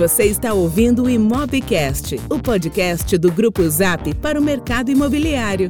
Você está ouvindo o Imobcast, o podcast do Grupo Zap para o mercado imobiliário.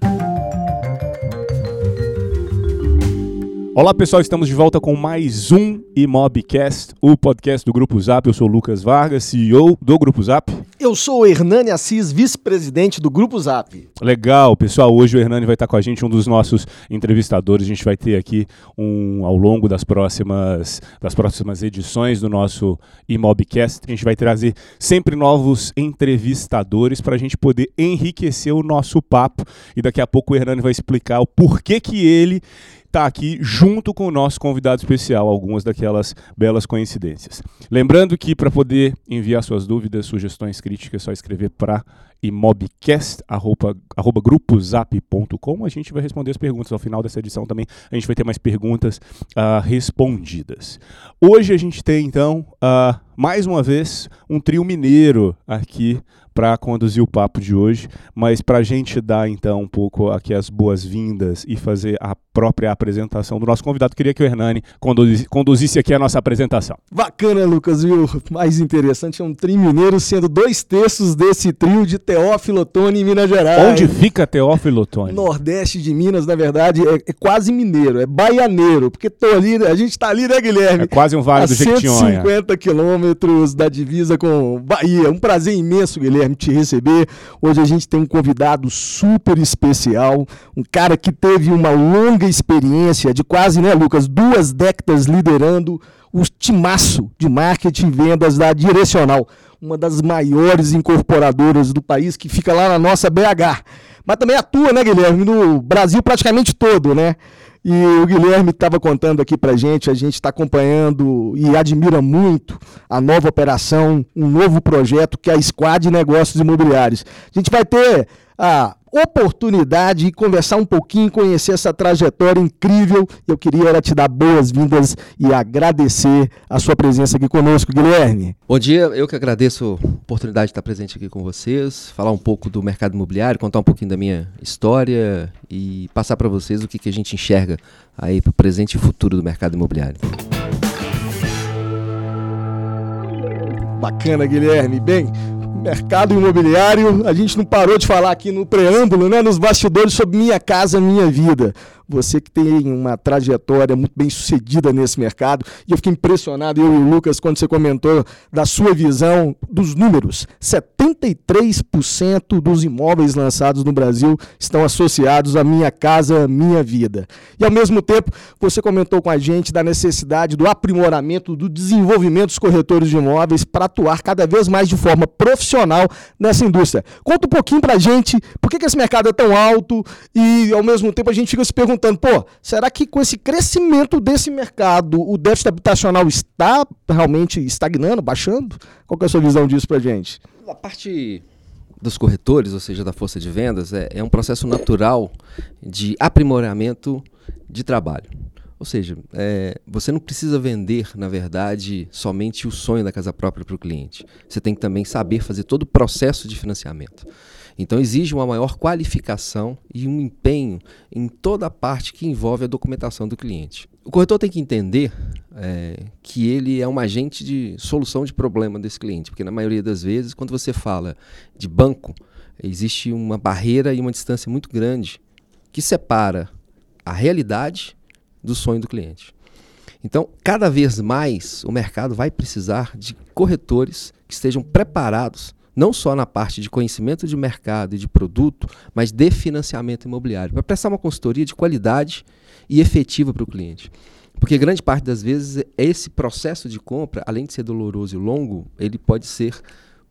Olá pessoal, estamos de volta com mais um Imobcast, o podcast do Grupo Zap. Eu sou o Lucas Vargas, CEO do Grupo Zap. Eu sou o Hernani Assis, vice-presidente do Grupo Zap. Legal, pessoal. Hoje o Hernani vai estar com a gente, um dos nossos entrevistadores. A gente vai ter aqui um ao longo das próximas, das próximas edições do nosso Imobcast. A gente vai trazer sempre novos entrevistadores para a gente poder enriquecer o nosso papo. E daqui a pouco o Hernani vai explicar o porquê que ele está aqui junto com o nosso convidado especial, algumas daquelas belas coincidências. Lembrando que para poder enviar suas dúvidas, sugestões, críticas, é só escrever para imobcast@grupozap.com. A gente vai responder as perguntas ao final dessa edição também. A gente vai ter mais perguntas uh, respondidas. Hoje a gente tem então uh, mais uma vez um trio mineiro aqui para conduzir o papo de hoje, mas para a gente dar então um pouco aqui as boas-vindas e fazer a própria apresentação do nosso convidado, queria que o Hernani conduzisse, conduzisse aqui a nossa apresentação. Bacana, Lucas, viu? Mais interessante é um trio mineiro sendo dois terços desse trio de Teófilo Otoni em Minas Gerais. Onde fica Teófilo Otoni? Nordeste de Minas, na verdade, é, é, quase mineiro, é baianeiro, porque tô ali, a gente tá ali, né, Guilherme? É quase um vale a do Jequitinhonha. 150 quilômetros da divisa com Bahia. Um prazer imenso, Guilherme, te receber. Hoje a gente tem um convidado super especial, um cara que teve uma longa experiência de quase, né, Lucas, duas décadas liderando o timaço de marketing e vendas da Direcional, uma das maiores incorporadoras do país que fica lá na nossa BH. Mas também atua, né, Guilherme, no Brasil praticamente todo, né? E o Guilherme estava contando aqui para gente, a gente está acompanhando e admira muito a nova operação, um novo projeto que é a Squad Negócios Imobiliários. A gente vai ter a oportunidade de conversar um pouquinho, conhecer essa trajetória incrível. Eu queria te dar boas-vindas e agradecer a sua presença aqui conosco, Guilherme. Bom dia, eu que agradeço a oportunidade de estar presente aqui com vocês, falar um pouco do mercado imobiliário, contar um pouquinho da minha história e passar para vocês o que, que a gente enxerga aí para o presente e futuro do mercado imobiliário. Bacana, Guilherme. Bem, mercado imobiliário, a gente não parou de falar aqui no preâmbulo, né, nos bastidores sobre Minha Casa Minha Vida. Você que tem uma trajetória muito bem sucedida nesse mercado, e eu fiquei impressionado, eu e o Lucas, quando você comentou da sua visão dos números. 73% dos imóveis lançados no Brasil estão associados a Minha Casa Minha Vida. E ao mesmo tempo, você comentou com a gente da necessidade do aprimoramento, do desenvolvimento dos corretores de imóveis para atuar cada vez mais de forma profissional nessa indústria. Conta um pouquinho para a gente por que, que esse mercado é tão alto e ao mesmo tempo a gente fica se perguntando perguntando, pô, será que com esse crescimento desse mercado, o déficit habitacional está realmente estagnando, baixando? Qual é a sua visão disso pra gente? A parte dos corretores, ou seja, da força de vendas, é, é um processo natural de aprimoramento de trabalho. Ou seja, é, você não precisa vender, na verdade, somente o sonho da casa própria para o cliente. Você tem que também saber fazer todo o processo de financiamento. Então exige uma maior qualificação e um empenho em toda a parte que envolve a documentação do cliente. O corretor tem que entender é, que ele é um agente de solução de problema desse cliente, porque na maioria das vezes, quando você fala de banco, existe uma barreira e uma distância muito grande que separa a realidade do sonho do cliente. Então, cada vez mais o mercado vai precisar de corretores que estejam preparados não só na parte de conhecimento de mercado e de produto, mas de financiamento imobiliário, para prestar uma consultoria de qualidade e efetiva para o cliente. Porque grande parte das vezes esse processo de compra, além de ser doloroso e longo, ele pode ser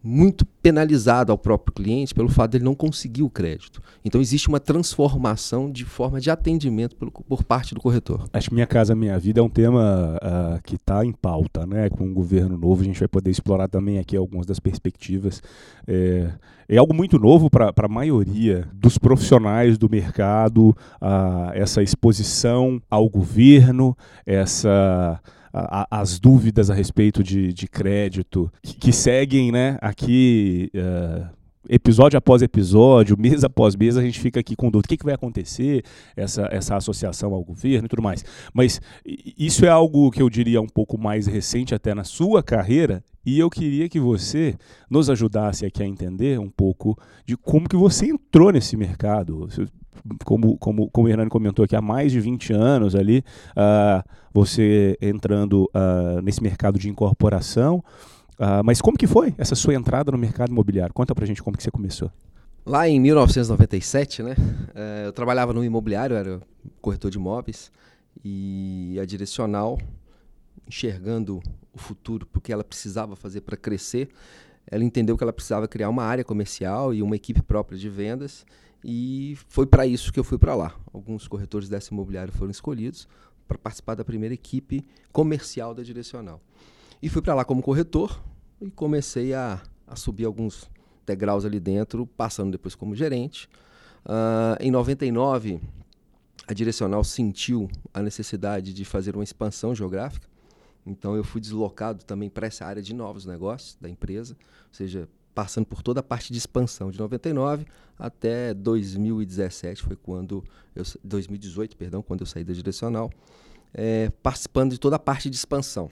muito penalizado ao próprio cliente pelo fato de ele não conseguir o crédito. Então existe uma transformação de forma de atendimento pelo, por parte do corretor. Acho que Minha Casa Minha Vida é um tema uh, que está em pauta, né? Com o governo novo, a gente vai poder explorar também aqui algumas das perspectivas. É, é algo muito novo para a maioria dos profissionais do mercado, uh, essa exposição ao governo, essa a, as dúvidas a respeito de, de crédito que, que seguem né, aqui uh, episódio após episódio, mês após mês, a gente fica aqui com dúvida. O que, que vai acontecer, essa, essa associação ao governo e tudo mais. Mas isso é algo que eu diria um pouco mais recente até na sua carreira, e eu queria que você nos ajudasse aqui a entender um pouco de como que você entrou nesse mercado. Como, como, como o Hernani comentou aqui, há mais de 20 anos ali, uh, você entrando uh, nesse mercado de incorporação. Uh, mas como que foi essa sua entrada no mercado imobiliário? Conta pra gente como que você começou. Lá em 1997, né, eh, eu trabalhava no imobiliário, era corretor de imóveis, e a Direcional, enxergando o futuro, porque ela precisava fazer para crescer, ela entendeu que ela precisava criar uma área comercial e uma equipe própria de vendas, e foi para isso que eu fui para lá. Alguns corretores dessa imobiliária foram escolhidos para participar da primeira equipe comercial da Direcional. E fui para lá como corretor e comecei a, a subir alguns degraus ali dentro, passando depois como gerente. Uh, em 99, a Direcional sentiu a necessidade de fazer uma expansão geográfica. Então eu fui deslocado também para essa área de novos negócios da empresa, ou seja, passando por toda a parte de expansão de 99 até 2017 foi quando eu 2018, perdão, quando eu saí da Direcional, é, participando de toda a parte de expansão.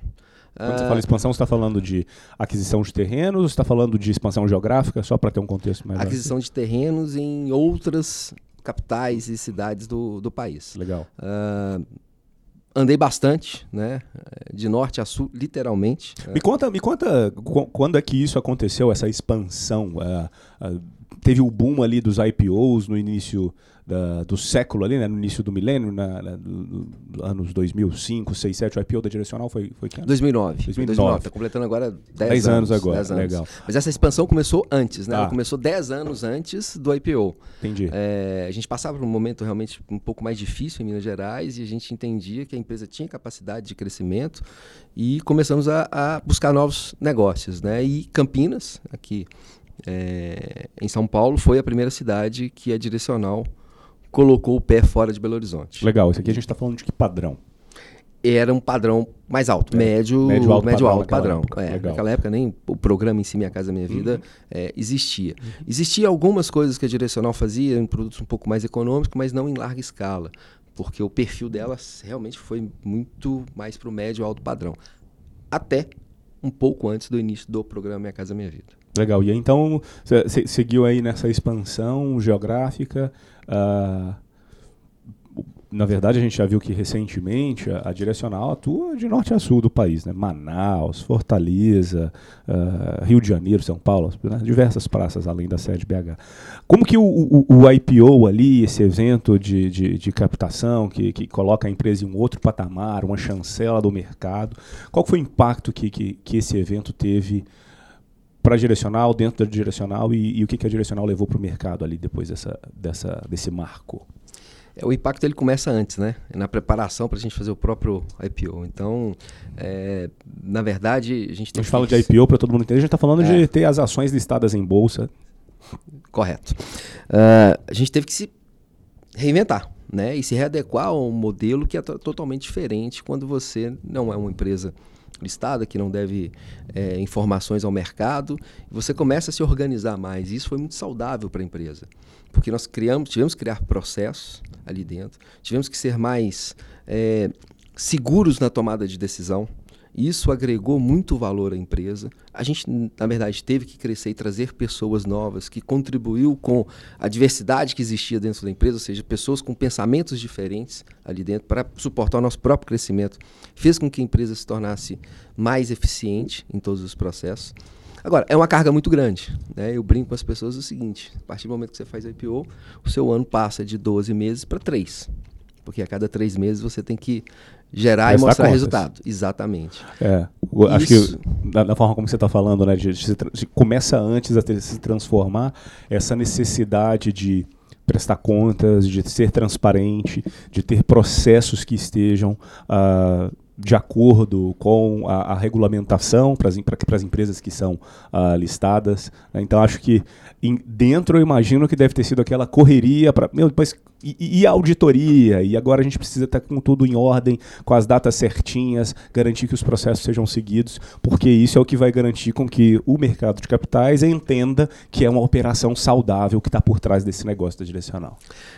Quando você fala expansão, você está falando de aquisição de terrenos está falando de expansão geográfica, só para ter um contexto mais Aquisição de terrenos em outras capitais e cidades do, do país. Legal. Uh, andei bastante, né? De norte a sul, literalmente. Me conta, me conta quando é que isso aconteceu, essa expansão? Uh, uh, teve o boom ali dos IPOs no início da, do século ali, né, no início do milênio, na, na do, do anos 2005, 6, 7, o IPO da Direcional foi, foi que ano? 2009. 2009. Está completando agora 10, 10 anos, anos agora, 10 anos. legal. Mas essa expansão começou antes, né? Tá. Ela começou 10 anos antes do IPO. Entendi. É, a gente passava por um momento realmente um pouco mais difícil em Minas Gerais e a gente entendia que a empresa tinha capacidade de crescimento e começamos a, a buscar novos negócios, né? E Campinas, aqui é, em São Paulo, foi a primeira cidade que a Direcional colocou o pé fora de Belo Horizonte. Legal, isso aqui a gente está falando de que padrão? Era um padrão mais alto, é. médio, médio alto médio, padrão. Alto padrão. Época. É, naquela época nem o programa em si, Minha Casa Minha Vida, uhum. é, existia. Uhum. Existia algumas coisas que a Direcional fazia, em produtos um pouco mais econômicos, mas não em larga escala, porque o perfil delas realmente foi muito mais para o médio alto padrão. Até um pouco antes do início do programa Minha Casa Minha Vida. Legal. E então, seguiu aí nessa expansão geográfica. Uh, na verdade, a gente já viu que recentemente a, a, Direcional atua de norte a sul do país, né? Manaus, Fortaleza, uh, Rio de Janeiro, São Paulo, né? diversas praças além da sede BH. Como que o, o, o IPO ali, esse evento de, de, de, captação que, que coloca a empresa em um outro patamar, uma chancela do mercado, qual foi o impacto que, que, que esse evento teve para direcional, dentro da direcional e, e o que, que a direcional levou para o mercado ali depois dessa, dessa, desse marco? É, o impacto ele começa antes, né? Na preparação para a gente fazer o próprio IPO. Então, é, na verdade, a gente tem. A gente fala de IPO para todo mundo entender. A gente está falando é. de ter as ações listadas em bolsa. Correto. Uh, a gente teve que se reinventar, né? E se readequar a um modelo que é totalmente diferente quando você não é uma empresa listada, que não deve é, informações ao mercado. Você começa a se organizar mais. E isso foi muito saudável para a empresa. Porque nós criamos, tivemos que criar processos ali dentro, tivemos que ser mais é, seguros na tomada de decisão. Isso agregou muito valor à empresa. A gente, na verdade, teve que crescer e trazer pessoas novas, que contribuiu com a diversidade que existia dentro da empresa, ou seja, pessoas com pensamentos diferentes ali dentro para suportar o nosso próprio crescimento. Fez com que a empresa se tornasse mais eficiente em todos os processos. Agora, é uma carga muito grande. Né? Eu brinco com as pessoas o seguinte: a partir do momento que você faz IPO, o seu ano passa de 12 meses para 3. Porque a cada três meses você tem que gerar e mostrar contas. resultado. Exatamente. É, acho que da, da, forma como você está falando, né, de, de, de, começa antes a ter, se transformar essa necessidade de prestar contas, de ser transparente, de ter processos que estejam uh, de acordo com a, a regulamentação para as empresas que são uh, listadas. Né? Então acho que em, dentro eu imagino que deve ter sido aquela correria para. Meu, depois e, e, auditoria, e agora a gente precisa estar com tudo em ordem, com as datas certinhas, garantir que os processos sejam seguidos, porque isso é o que vai garantir com que o mercado de capitais entenda que é uma operação saudável que está por trás desse negócio da direcional.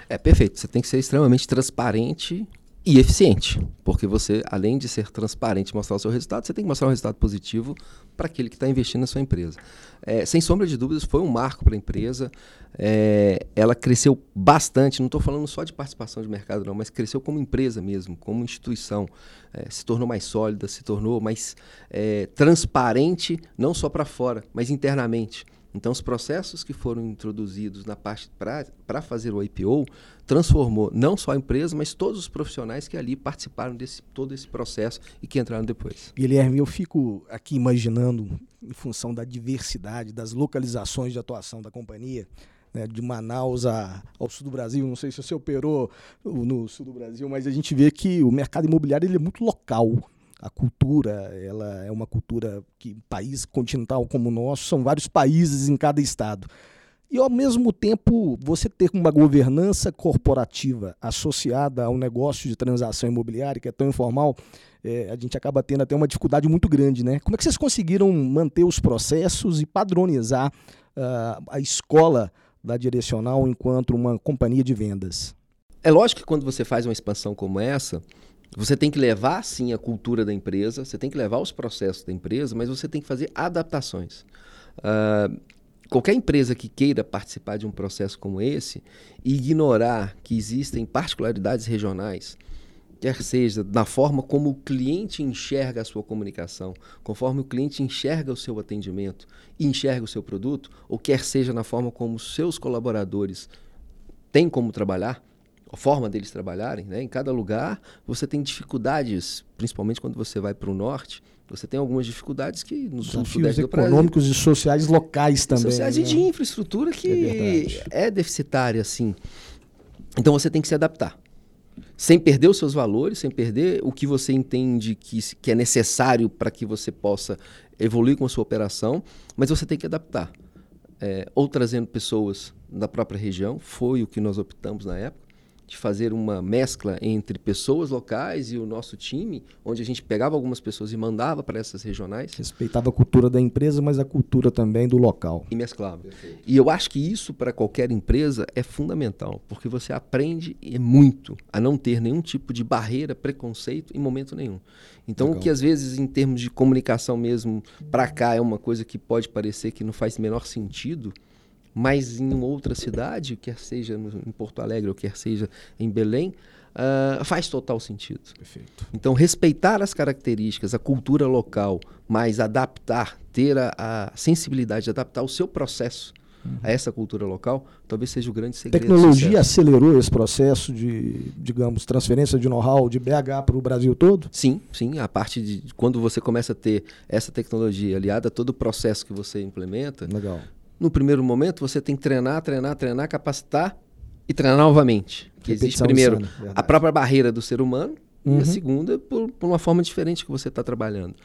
É perfeito. Você tem que ser extremamente transparente e eficiente, porque você, além de ser transparente e mostrar o seu resultado, você tem que mostrar um resultado positivo para aquele que está investindo na sua empresa. É, sem sombra de dúvidas, foi um marco para a empresa. É, ela cresceu bastante, não estou falando só de participação de mercado, não, mas cresceu como empresa mesmo, como instituição. É, se tornou mais sólida, se tornou mais é, transparente, não só para fora, mas internamente. Então, os processos que foram introduzidos na parte para fazer o IPO transformou não só a empresa, mas todos os profissionais que ali participaram desse todo esse processo e que entraram depois. Guilherme, eu fico aqui imaginando, em função da diversidade, das localizações de atuação da companhia, né, de Manaus a, ao sul do Brasil. Não sei se você operou no sul do Brasil, mas a gente vê que o mercado imobiliário ele é muito local a cultura, ela é uma cultura que país continental como o nosso, são vários países em cada estado. E ao mesmo tempo, você ter uma governança corporativa associada ao negócio de transação imobiliária, que é tão informal, é, a gente acaba tendo até uma dificuldade muito grande, né? Como é que vocês conseguiram manter os processos e padronizar uh, a escola da direcional enquanto uma companhia de vendas? É lógico que quando você faz uma expansão como essa, você tem que levar, sim, a cultura da empresa, você tem que levar os processos da empresa, mas você tem que fazer adaptações. Uh, qualquer empresa que queira participar de um processo como esse e ignorar que existem particularidades regionais, quer seja na forma como o cliente enxerga a sua comunicação, conforme o cliente enxerga o seu atendimento e enxerga o seu produto, ou quer seja na forma como os seus colaboradores têm como trabalhar, a forma deles trabalharem. Né? Em cada lugar você tem dificuldades, principalmente quando você vai para o norte. Você tem algumas dificuldades que no sul sudeste econômicos e sociais locais também. Sociais né? e de infraestrutura que é, é deficitária, sim. Então você tem que se adaptar. Sem perder os seus valores, sem perder o que você entende que, que é necessário para que você possa evoluir com a sua operação, mas você tem que adaptar. É, ou trazendo pessoas da própria região, foi o que nós optamos na época, de fazer uma mescla entre pessoas locais e o nosso time, onde a gente pegava algumas pessoas e mandava para essas regionais. Respeitava a cultura da empresa, mas a cultura também do local. E mesclava. Perfeito. E eu acho que isso para qualquer empresa é fundamental, porque você aprende muito a não ter nenhum tipo de barreira, preconceito em momento nenhum. Então, Legal. o que às vezes em termos de comunicação mesmo para cá é uma coisa que pode parecer que não faz menor sentido, mas em outra cidade, quer seja em Porto Alegre ou quer seja em Belém, uh, faz total sentido. Perfeito. Então, respeitar as características, a cultura local, mas adaptar, ter a, a sensibilidade de adaptar o seu processo uhum. a essa cultura local, talvez seja o grande segredo. A tecnologia acelerou esse processo de, digamos, transferência de know-how de BH para o Brasil todo? Sim, sim. A parte de quando você começa a ter essa tecnologia aliada a todo o processo que você implementa, Legal. No primeiro momento, você tem que treinar, treinar, treinar, capacitar e treinar novamente. Que existe primeiro insana, a própria barreira do ser humano uhum. e a uhum. segunda por, por, uma forma diferente que você está trabalhando.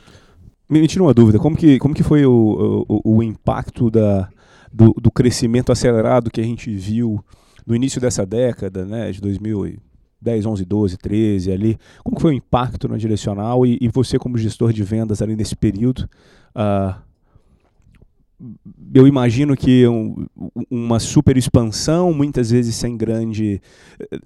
Me, tira uma dúvida, como que, como que foi o, o, o impacto da, do, do, crescimento acelerado que a gente viu no início dessa década, né, de 2010, 11, 12, 13 ali? Como que foi o impacto na direcional e, e você como gestor de vendas ali nesse período? Uh, eu imagino que um, uma super expansão, muitas vezes sem grande.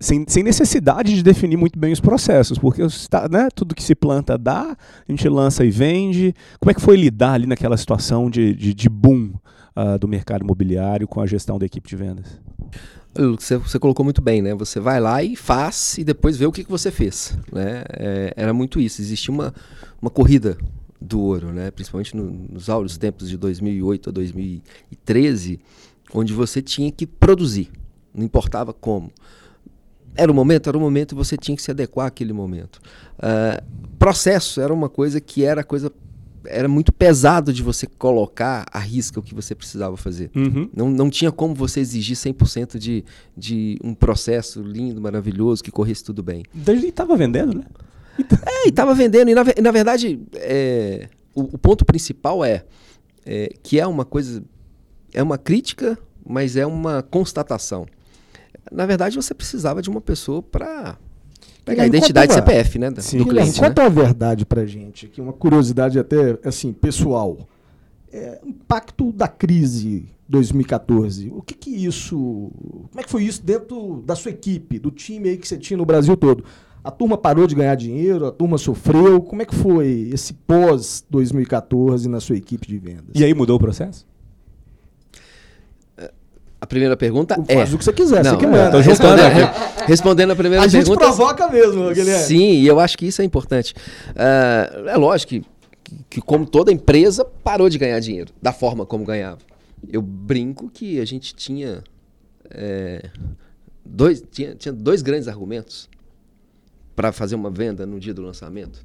Sem, sem necessidade de definir muito bem os processos, porque está, né, tudo que se planta dá, a gente lança e vende. Como é que foi lidar ali naquela situação de, de, de boom uh, do mercado imobiliário com a gestão da equipe de vendas? Você, você, colocou muito bem, né? Você vai lá e faz e depois vê o que, que você fez. Né? É, era muito isso. Existia uma, uma corrida do ouro, né? principalmente no, nos áureos tempos de 2008 a 2013, onde você tinha que produzir, não importava como. Era o momento, era o momento e você tinha que se adequar àquele momento. Uh, processo era uma coisa que era coisa era muito pesado de você colocar à risca o que você precisava fazer. Uhum. Não, não tinha como você exigir 100% de, de um processo lindo, maravilhoso, que corresse tudo bem. Então ele estava vendendo, né? É, e estava vendendo. E na, na verdade, é, o, o, ponto principal é, é, que é uma coisa. É uma crítica, mas é uma constatação. Na verdade, você precisava de uma pessoa para pegar a identidade uma- CPF, né? Sim. do cliente. né? conta a verdade pra gente, aqui uma curiosidade até assim pessoal. É, impacto da crise 2014. O que que isso, como é que foi isso dentro da sua equipe, do time aí que você tinha no Brasil todo? A turma parou de ganhar dinheiro, a turma sofreu. Como é que foi esse pós 2014 na sua equipe de vendas? E aí mudou o processo? A primeira pergunta é. Faz o que você quiser, Não, você que é, manda. respondendo, aqui. respondendo a primeira A gente pergunta. provoca mesmo, Guilherme. Sim, e eu acho que isso é importante. Ah, é lógico que, que, como toda empresa, parou de ganhar dinheiro da forma como ganhava. Eu brinco que a gente tinha, é, dois, tinha, tinha dois grandes argumentos para fazer uma venda no dia do lançamento.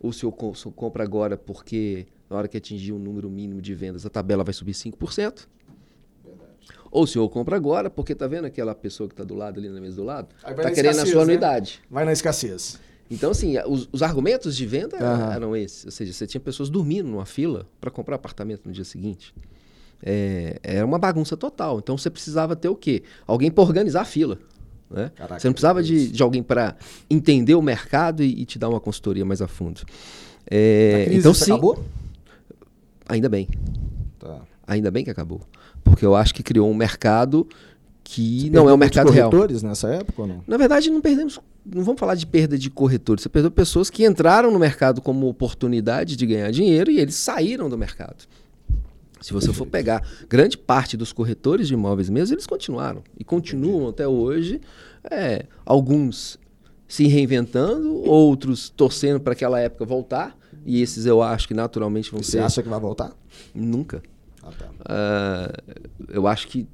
Ou se eu, co- se eu compro agora porque na hora que atingir um número mínimo de vendas a tabela vai subir 5%. Ou se eu compro agora porque tá vendo aquela pessoa que está do lado ali na mesa do lado? Tá na querendo a sua né? anuidade. Vai na escassez. Então, assim, os, os argumentos de venda Aham. eram esses. Ou seja, você tinha pessoas dormindo numa fila para comprar apartamento no dia seguinte. É, era uma bagunça total. Então, você precisava ter o quê? Alguém para organizar a fila. Né? Caraca, você não precisava de, de alguém para entender o mercado e, e te dar uma consultoria mais a fundo. É, a então, sim, acabou? ainda bem. Tá. Ainda bem que acabou. Porque eu acho que criou um mercado que Você não é o mercado real. corretores nessa época ou não? Na verdade, não perdemos. Não vamos falar de perda de corretores. Você perdeu pessoas que entraram no mercado como oportunidade de ganhar dinheiro e eles saíram do mercado. Se você for pegar grande parte dos corretores de imóveis mesmo, eles continuaram. E continuam até hoje. é, alguns se reinventando, outros torcendo para aquela época voltar. E esses eu acho que naturalmente vão Você ser. acha que vai voltar? Nunca. Ah, tá. Ah, eu acho que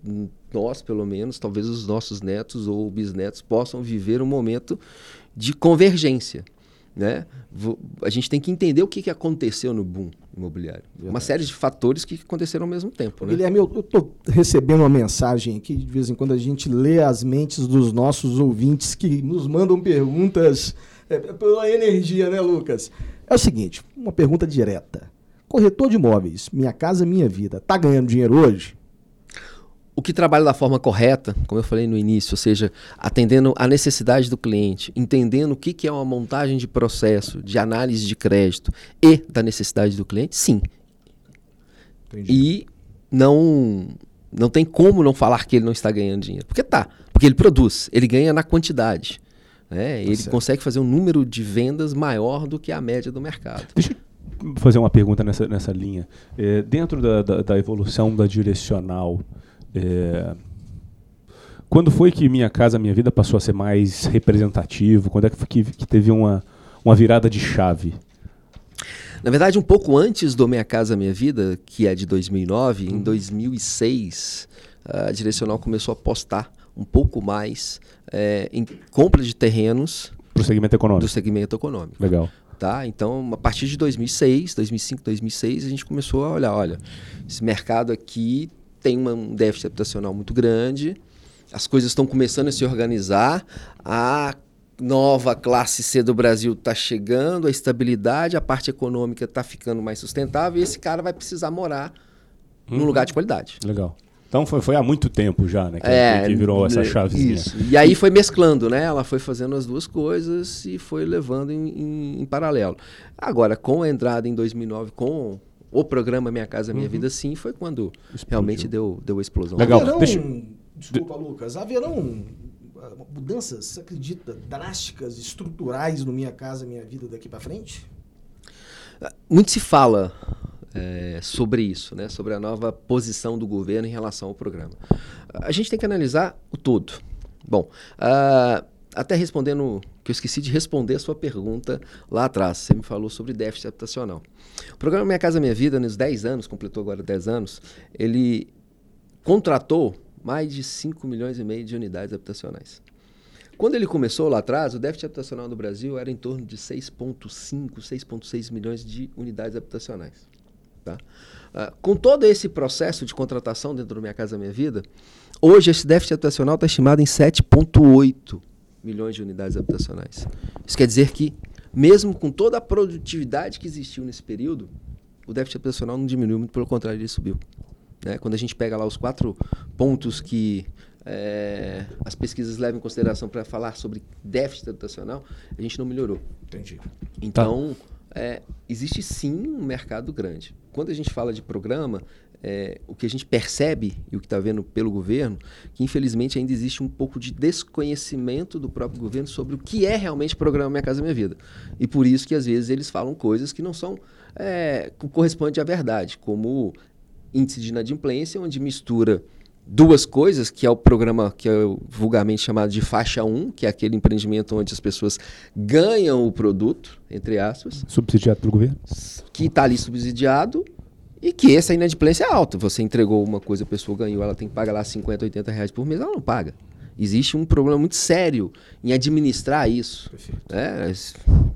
nós, pelo menos, talvez os nossos netos ou bisnetos possam viver um momento de convergência. Né? A gente tem que entender o que, que aconteceu no boom imobiliário. Uma série de fatores que aconteceram ao mesmo tempo. Né? Guilherme, eu, tô recebendo uma mensagem aqui, de vez em quando a gente lê as mentes dos nossos ouvintes que nos mandam perguntas é, pela energia, né, Lucas? É o seguinte, uma pergunta direta. Corretor de imóveis, Minha Casa Minha Vida, tá ganhando dinheiro hoje? O que trabalha da forma correta, como eu falei no início, ou seja, atendendo a necessidade do cliente, entendendo o que, que é uma montagem de processo, de análise de crédito e da necessidade do cliente, sim, E não não tem como não falar que ele não está ganhando dinheiro. Porque tá. Porque ele produz, ele ganha na quantidade. né? ele certo. consegue fazer um número de vendas maior do que a média do mercado. Deixa eu fazer uma pergunta nessa, nessa linha. É, dentro da, da, da evolução da direcional, é, quando foi que Minha Casa Minha Vida passou a ser mais representativo? Quando é que, foi que, que teve uma, uma virada de chave? Na verdade, um pouco antes do Minha Casa Minha Vida, que é de 2009, em 2006, a Direcional começou a apostar um pouco mais eh, em compra de terrenos Para o segmento do econômico. segmento econômico. Legal. Tá? Então, a partir de 2006, 2005, 2006, a gente começou a olhar, olha, esse mercado aqui tem uma- um déficit habitacional muito grande, as coisas estão começando a se organizar, a nova classe C do Brasil está chegando, a estabilidade, a parte econômica está ficando mais sustentável e esse cara vai precisar morar num lugar de qualidade. Legal. Então foi, foi há muito tempo já, né? Que, É, que virou essa né, chavezinha. Isso. E aí foi mesclando, né? Ela foi fazendo as duas coisas e foi levando em, em- em paralelo. Agora, com a entrada em 2009, com o programa Minha Casa Minha Vida, sim, foi quando realmente deu, deu a explosão. Legal. Haverão, Deixa- desculpa, Lucas, haverão ah, mudanças, você acredita, drásticas, estruturais no Minha Casa Minha Vida daqui pra frente? Muito se fala é, sobre isso, né? sobre a nova posição do governo em relação ao programa. A gente tem que analisar o todo. Bom, ah, até respondendo, que eu esqueci de responder a sua pergunta lá atrás, você me falou sobre déficit habitacional. O programa Minha Casa Minha Vida, nos 10 anos, completou agora 10 anos, ele contratou mais de 5 milhões e meio de unidades habitacionais. Quando ele começou lá atrás, o déficit habitacional do Brasil era em torno de 6,5, 6,6 milhões de unidades habitacionais. tá? Ah, com todo esse processo de contratação dentro do Minha Casa Minha Vida, hoje esse déficit habitacional está estimado em 7,8 milhões de unidades habitacionais. Isso quer dizer que, mesmo com toda a produtividade que existiu nesse período, o déficit habitacional não diminuiu, muito pelo contrário, ele subiu. Né? Quando a gente pega lá os quatro pontos que é, as pesquisas levam em consideração para falar sobre déficit habitacional, a gente não melhorou. Entendi. Então, tá. é, existe sim um mercado grande. Quando a gente fala de programa, é, o que a gente percebe e o que está vendo pelo governo, que infelizmente ainda existe um pouco de desconhecimento do próprio governo sobre o que é realmente o programa Minha Casa Minha Vida. E por isso que às vezes eles falam coisas que não são é, correspondem à verdade, como índice de inadimplência, onde mistura duas coisas, que é o programa que é vulgarmente chamado de faixa 1, que é aquele empreendimento onde as pessoas ganham o produto, entre aspas. Subsidiado pelo governo? Que está ali subsidiado e que essa inadimplência é alta. Você entregou uma coisa, a pessoa ganhou, ela tem que pagar lá 50, 80 reais por mês, ela não paga. Existe um problema muito sério em administrar isso. É,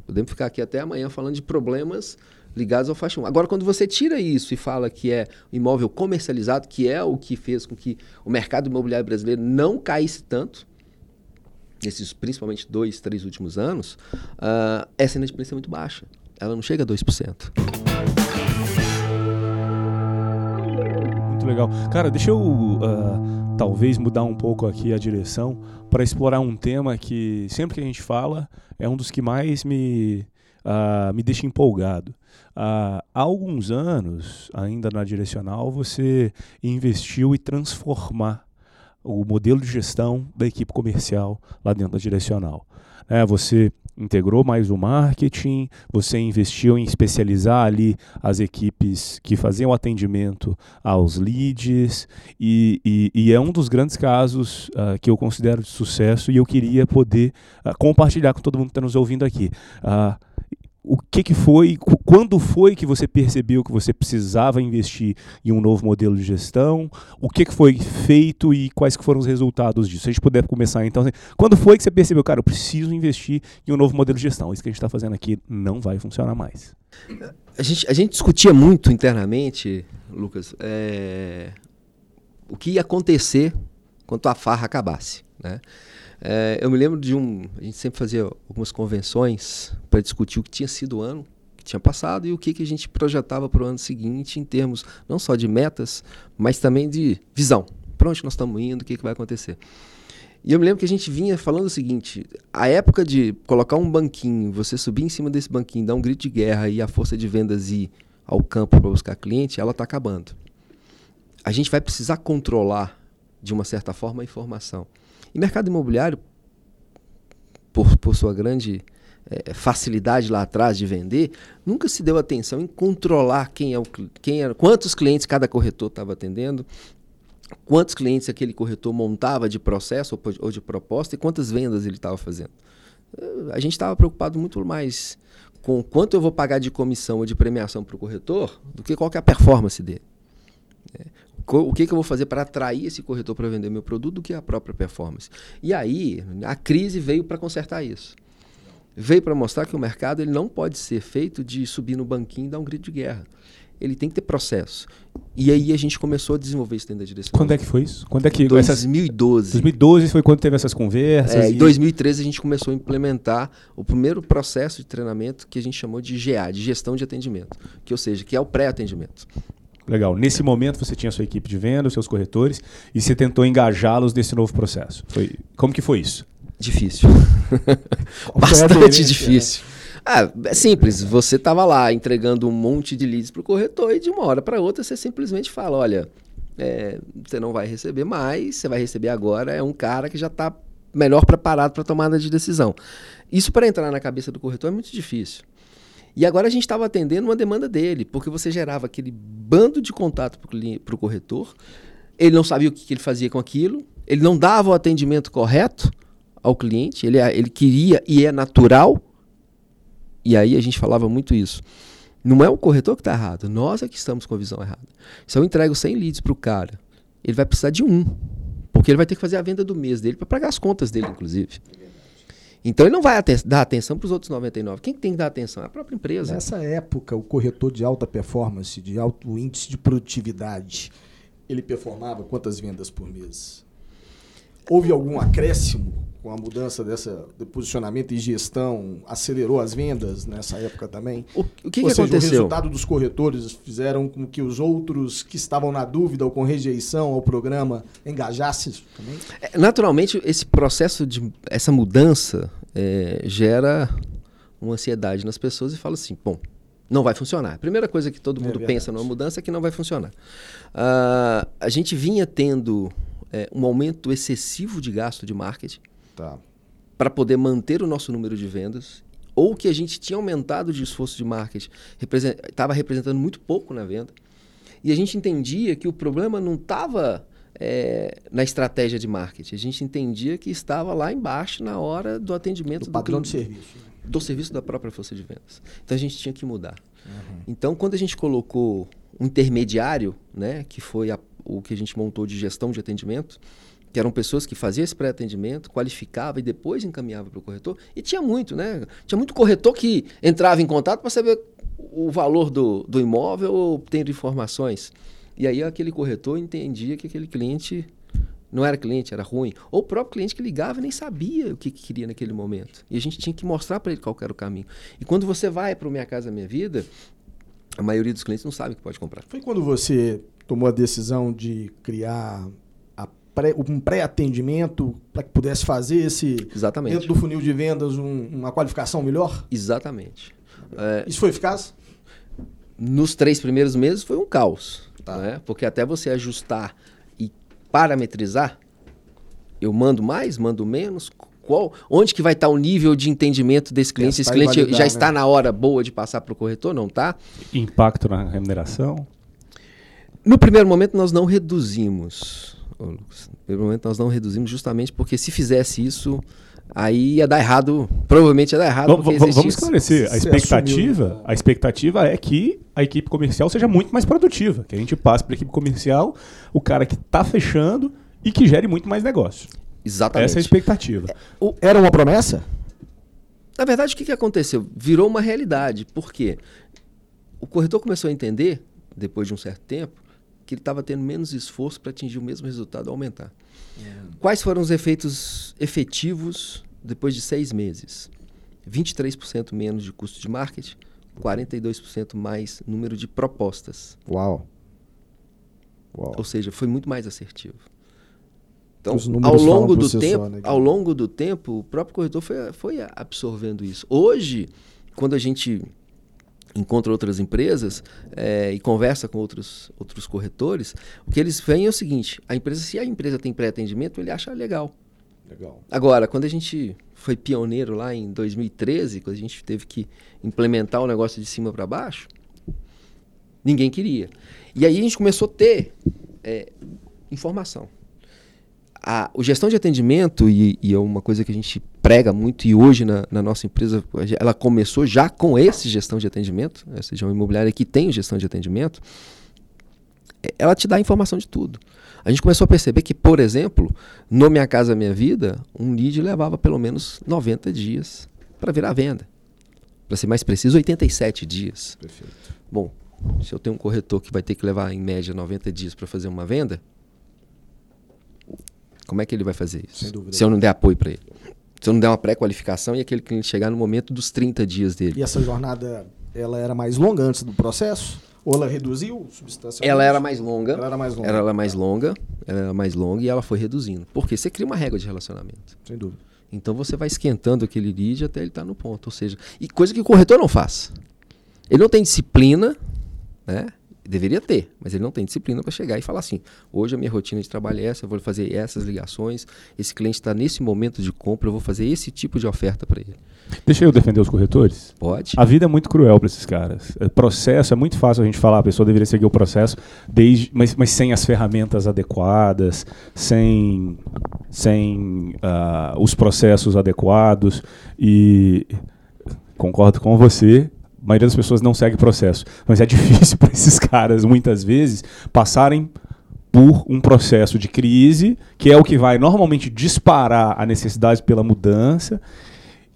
podemos ficar aqui até amanhã falando de problemas ligados ao faixa 1. Agora, quando você tira isso e fala que é imóvel comercializado, que é o que fez com que o mercado imobiliário brasileiro não caísse tanto, nesses principalmente dois, três últimos anos, uh, essa inadimplência é muito baixa. Ela não chega a 2%. Muito legal. Cara, deixa eu uh, talvez mudar um pouco aqui a direção para explorar um tema que sempre que a gente fala é um dos que mais me uh, me deixa empolgado. Uh, há alguns anos, ainda na direcional, você investiu em transformar o modelo de gestão da equipe comercial lá dentro da direcional. É, você integrou mais o marketing, você investiu em especializar ali as equipes que faziam atendimento aos leads, e, e, e é um dos grandes casos uh, que eu considero de sucesso e eu queria poder uh, compartilhar com todo mundo que está nos ouvindo aqui. Uh, o que, que foi, quando foi que você percebeu que você precisava investir em um novo modelo de gestão, o que, que foi feito e quais que foram os resultados disso. Se a gente puder começar então, assim, quando foi que você percebeu, cara, eu preciso investir em um novo modelo de gestão, isso que a gente está fazendo aqui não vai funcionar mais. A gente, a gente discutia muito internamente, Lucas, é, o que ia acontecer quando a farra acabasse, né? É, eu me lembro de um. A gente sempre fazia algumas convenções para discutir o que tinha sido o ano que tinha passado e o que, que a gente projetava para o ano seguinte em termos não só de metas, mas também de visão. Para onde nós estamos indo, o que, que vai acontecer. E eu me lembro que a gente vinha falando o seguinte: a época de colocar um banquinho, você subir em cima desse banquinho, dar um grito de guerra e a força de vendas ir ao campo para buscar cliente, ela está acabando. A gente vai precisar controlar, de uma certa forma, a informação. E mercado imobiliário, por, por sua grande é, facilidade lá atrás de vender, nunca se deu atenção em controlar quem é o quem era, quantos clientes cada corretor estava atendendo, quantos clientes aquele corretor montava de processo ou, ou de proposta e quantas vendas ele estava fazendo. A gente estava preocupado muito mais com quanto eu vou pagar de comissão ou de premiação para o corretor do que qual que é a performance dele. É o que, que eu vou fazer para atrair esse corretor para vender meu produto do que a própria performance. E aí, a crise veio para consertar isso. Veio para mostrar que o mercado ele não pode ser feito de subir no banquinho e dar um grito de guerra. Ele tem que ter processo. E aí a gente começou a desenvolver isso dentro da direção. Quando é que foi isso? Quando é que 2012. Essas... 2012 foi quando teve essas conversas. É, e... Em 2013 a gente começou a implementar o primeiro processo de treinamento que a gente chamou de GA, de gestão de atendimento, que ou seja, que é o pré-atendimento. Legal. Nesse momento você tinha a sua equipe de venda, os seus corretores, e você tentou engajá-los nesse novo processo. Foi... Como que foi isso? Difícil. Bastante difícil. Ah, é simples. Você estava lá entregando um monte de leads para o corretor e de uma hora para outra você simplesmente fala, olha, é, você não vai receber mais, você vai receber agora é um cara que já está melhor preparado para tomada de decisão. Isso para entrar na cabeça do corretor é muito difícil. E agora a gente estava atendendo uma demanda dele, porque você gerava aquele bando de contato para o corretor, ele não sabia o que, que, ele fazia com aquilo, ele não dava o atendimento correto ao cliente, ele, ele queria e é natural. E aí a gente falava muito isso. Não é o corretor que está errado, nós é que estamos com a visão errada. Se eu entrego 100 leads para o cara, ele vai precisar de um, porque ele vai ter que fazer a venda do mês dele para pagar as contas dele, inclusive. Então ele não vai dar atenção para os outros 99. Quem tem que dar atenção? É a própria empresa. Nessa época, o corretor de alta performance, de alto índice de produtividade, ele performava quantas vendas por mês? Houve algum acréscimo com a mudança dessa de posicionamento e gestão, acelerou as vendas nessa época também? O, o que, ou que seja, aconteceu? o resultado dos corretores fizeram com que os outros que estavam na dúvida ou com rejeição ao programa engajassem também? É, Naturalmente, esse processo de essa mudança é, gera uma ansiedade nas pessoas e fala assim, bom, não vai funcionar. A primeira coisa que todo É mundo verdade. pensa numa mudança é que não vai funcionar. Ah, a gente vinha tendo é, um aumento excessivo de gasto de marketing Tá. para poder manter o nosso número de vendas, ou que a gente tinha aumentado de esforço de marketing, estava representando muito pouco na venda, e a gente entendia que o problema não estava é, na estratégia de marketing, a gente entendia que estava lá embaixo na hora do atendimento Do padrão de cliente serviço. do serviço da própria força de vendas. Então a gente tinha que mudar. Uhum. Então quando a gente colocou um intermediário, né, que foi a- o que a gente montou de gestão de atendimento, que eram pessoas que faziam esse pré-atendimento, qualificava e depois encaminhava para o corretor. E tinha muito, né? Tinha muito corretor que entrava em contato para saber o valor do, do imóvel ou ter informações. E aí aquele corretor entendia que aquele cliente não era cliente, era ruim. Ou o próprio cliente que ligava nem sabia o que, que queria naquele momento. E a gente tinha que mostrar para ele qual era o caminho. E quando você vai para o Minha Casa Minha Vida, a maioria dos clientes não sabe que pode comprar. Foi quando você tomou a decisão de criar pré- um pré-atendimento para que pudesse fazer esse Exatamente. dentro do funil de vendas um- uma qualificação melhor? Exatamente. É, Isso foi eficaz? nos três primeiros meses foi um caos. Tá. Né? Porque até você ajustar e parametrizar, eu mando mais, mando menos, qual, onde que vai estar o nível de entendimento desse cliente? Testar Esse cliente validar, já né? está na hora boa de passar para o corretor, não tá? Impacto na remuneração? No primeiro momento nós não reduzimos. Lucas. Primeiro momento nós não reduzimos justamente porque se fizesse isso, aí ia dar errado, provavelmente ia dar errado. Vamos, vamos- esclarecer. A expectativa, assumiu, né? a expectativa é que a equipe comercial seja muito mais produtiva, que a gente passe para a equipe comercial o cara que está fechando e que gere muito mais negócio. Exatamente. Essa é a expectativa. Era uma promessa? Na verdade, o que, que aconteceu? Virou uma realidade. Por quê? O corretor começou a entender, depois de um certo tempo, que ele estava tendo menos esforço para atingir o mesmo resultado aumentar. Quais foram os efeitos efetivos depois de seis meses? 23% menos de custo de marketing, 42% mais número de propostas. Uau. Uau. Ou seja, foi muito mais assertivo. Então, Os ao longo do só, tempo, né, ao longo do tempo, o próprio corretor foi, foi absorvendo isso. Hoje, quando a gente encontra outras empresas eh, e conversa com outros, outros corretores, o que eles veem é o seguinte: a empresa, se a empresa tem pré-atendimento, ele acha legal. Legal. Agora, quando a gente foi pioneiro lá em 2013, quando a gente teve que implementar o negócio de cima para baixo, ninguém queria. E aí a gente começou a ter é, informação. A, o gestão de atendimento, e, e é uma coisa que a gente prega muito, e hoje na, na nossa empresa, ela começou já com esse gestão de atendimento, ou seja, uma imobiliária que tem gestão de atendimento, é, ela te dá informação de tudo. A gente começou a perceber que, por exemplo, no Minha Casa Minha Vida, um lead levava pelo menos 90 dias para virar venda. Para ser mais preciso, 87 dias. Perfeito. Bom, se eu tenho um corretor que vai ter que levar em média 90 dias para fazer uma venda, como é que ele vai fazer isso? Sem dúvida. Se eu não der apoio para ele. Se eu não der uma pré-qualificação e aquele cliente chegar no momento dos 30 dias dele. E essa jornada, ela era mais longa antes do processo? Ou ela reduziu substancialmente? Ela era mais longa. Ela era mais longa. Ela era mais longa, ela era mais longa e ela foi reduzindo. Porque você cria uma régua de relacionamento. Sem dúvida. Então você vai esquentando aquele lead até ele estar no ponto. Ou seja, e coisa que o corretor não faz. Ele não tem disciplina, né? Deveria ter, mas ele não tem disciplina para chegar e falar assim: hoje a minha rotina de trabalho é essa, eu vou fazer essas ligações, esse cliente está nesse momento de compra, eu vou fazer esse tipo de oferta para ele. Deixa eu defender os corretores. Pode? A vida é muito cruel para esses caras. É, processo é muito fácil a gente falar, a pessoa deveria seguir o processo, desde, mas, mas sem as ferramentas adequadas, sem, sem ah, os processos adequados. E concordo com você. A maioria das pessoas não segue processo. Mas é difícil para esses caras, muitas vezes, passarem por um processo de crise, que é o que vai normalmente disparar a necessidade pela mudança.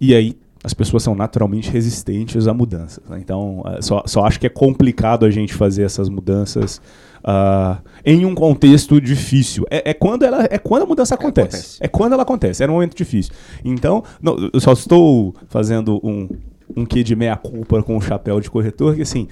E aí as pessoas são naturalmente resistentes a mudanças. né? Então, eh, só, só acho que é complicado a gente fazer essas mudanças uh, em um contexto difícil. É, é, quando ela, é quando a mudança acontece. acontece. É quando ela acontece. Era um momento difícil. Então, não, eu só estou fazendo um, um quê de meia-culpa com o chapéu de corretor, que assim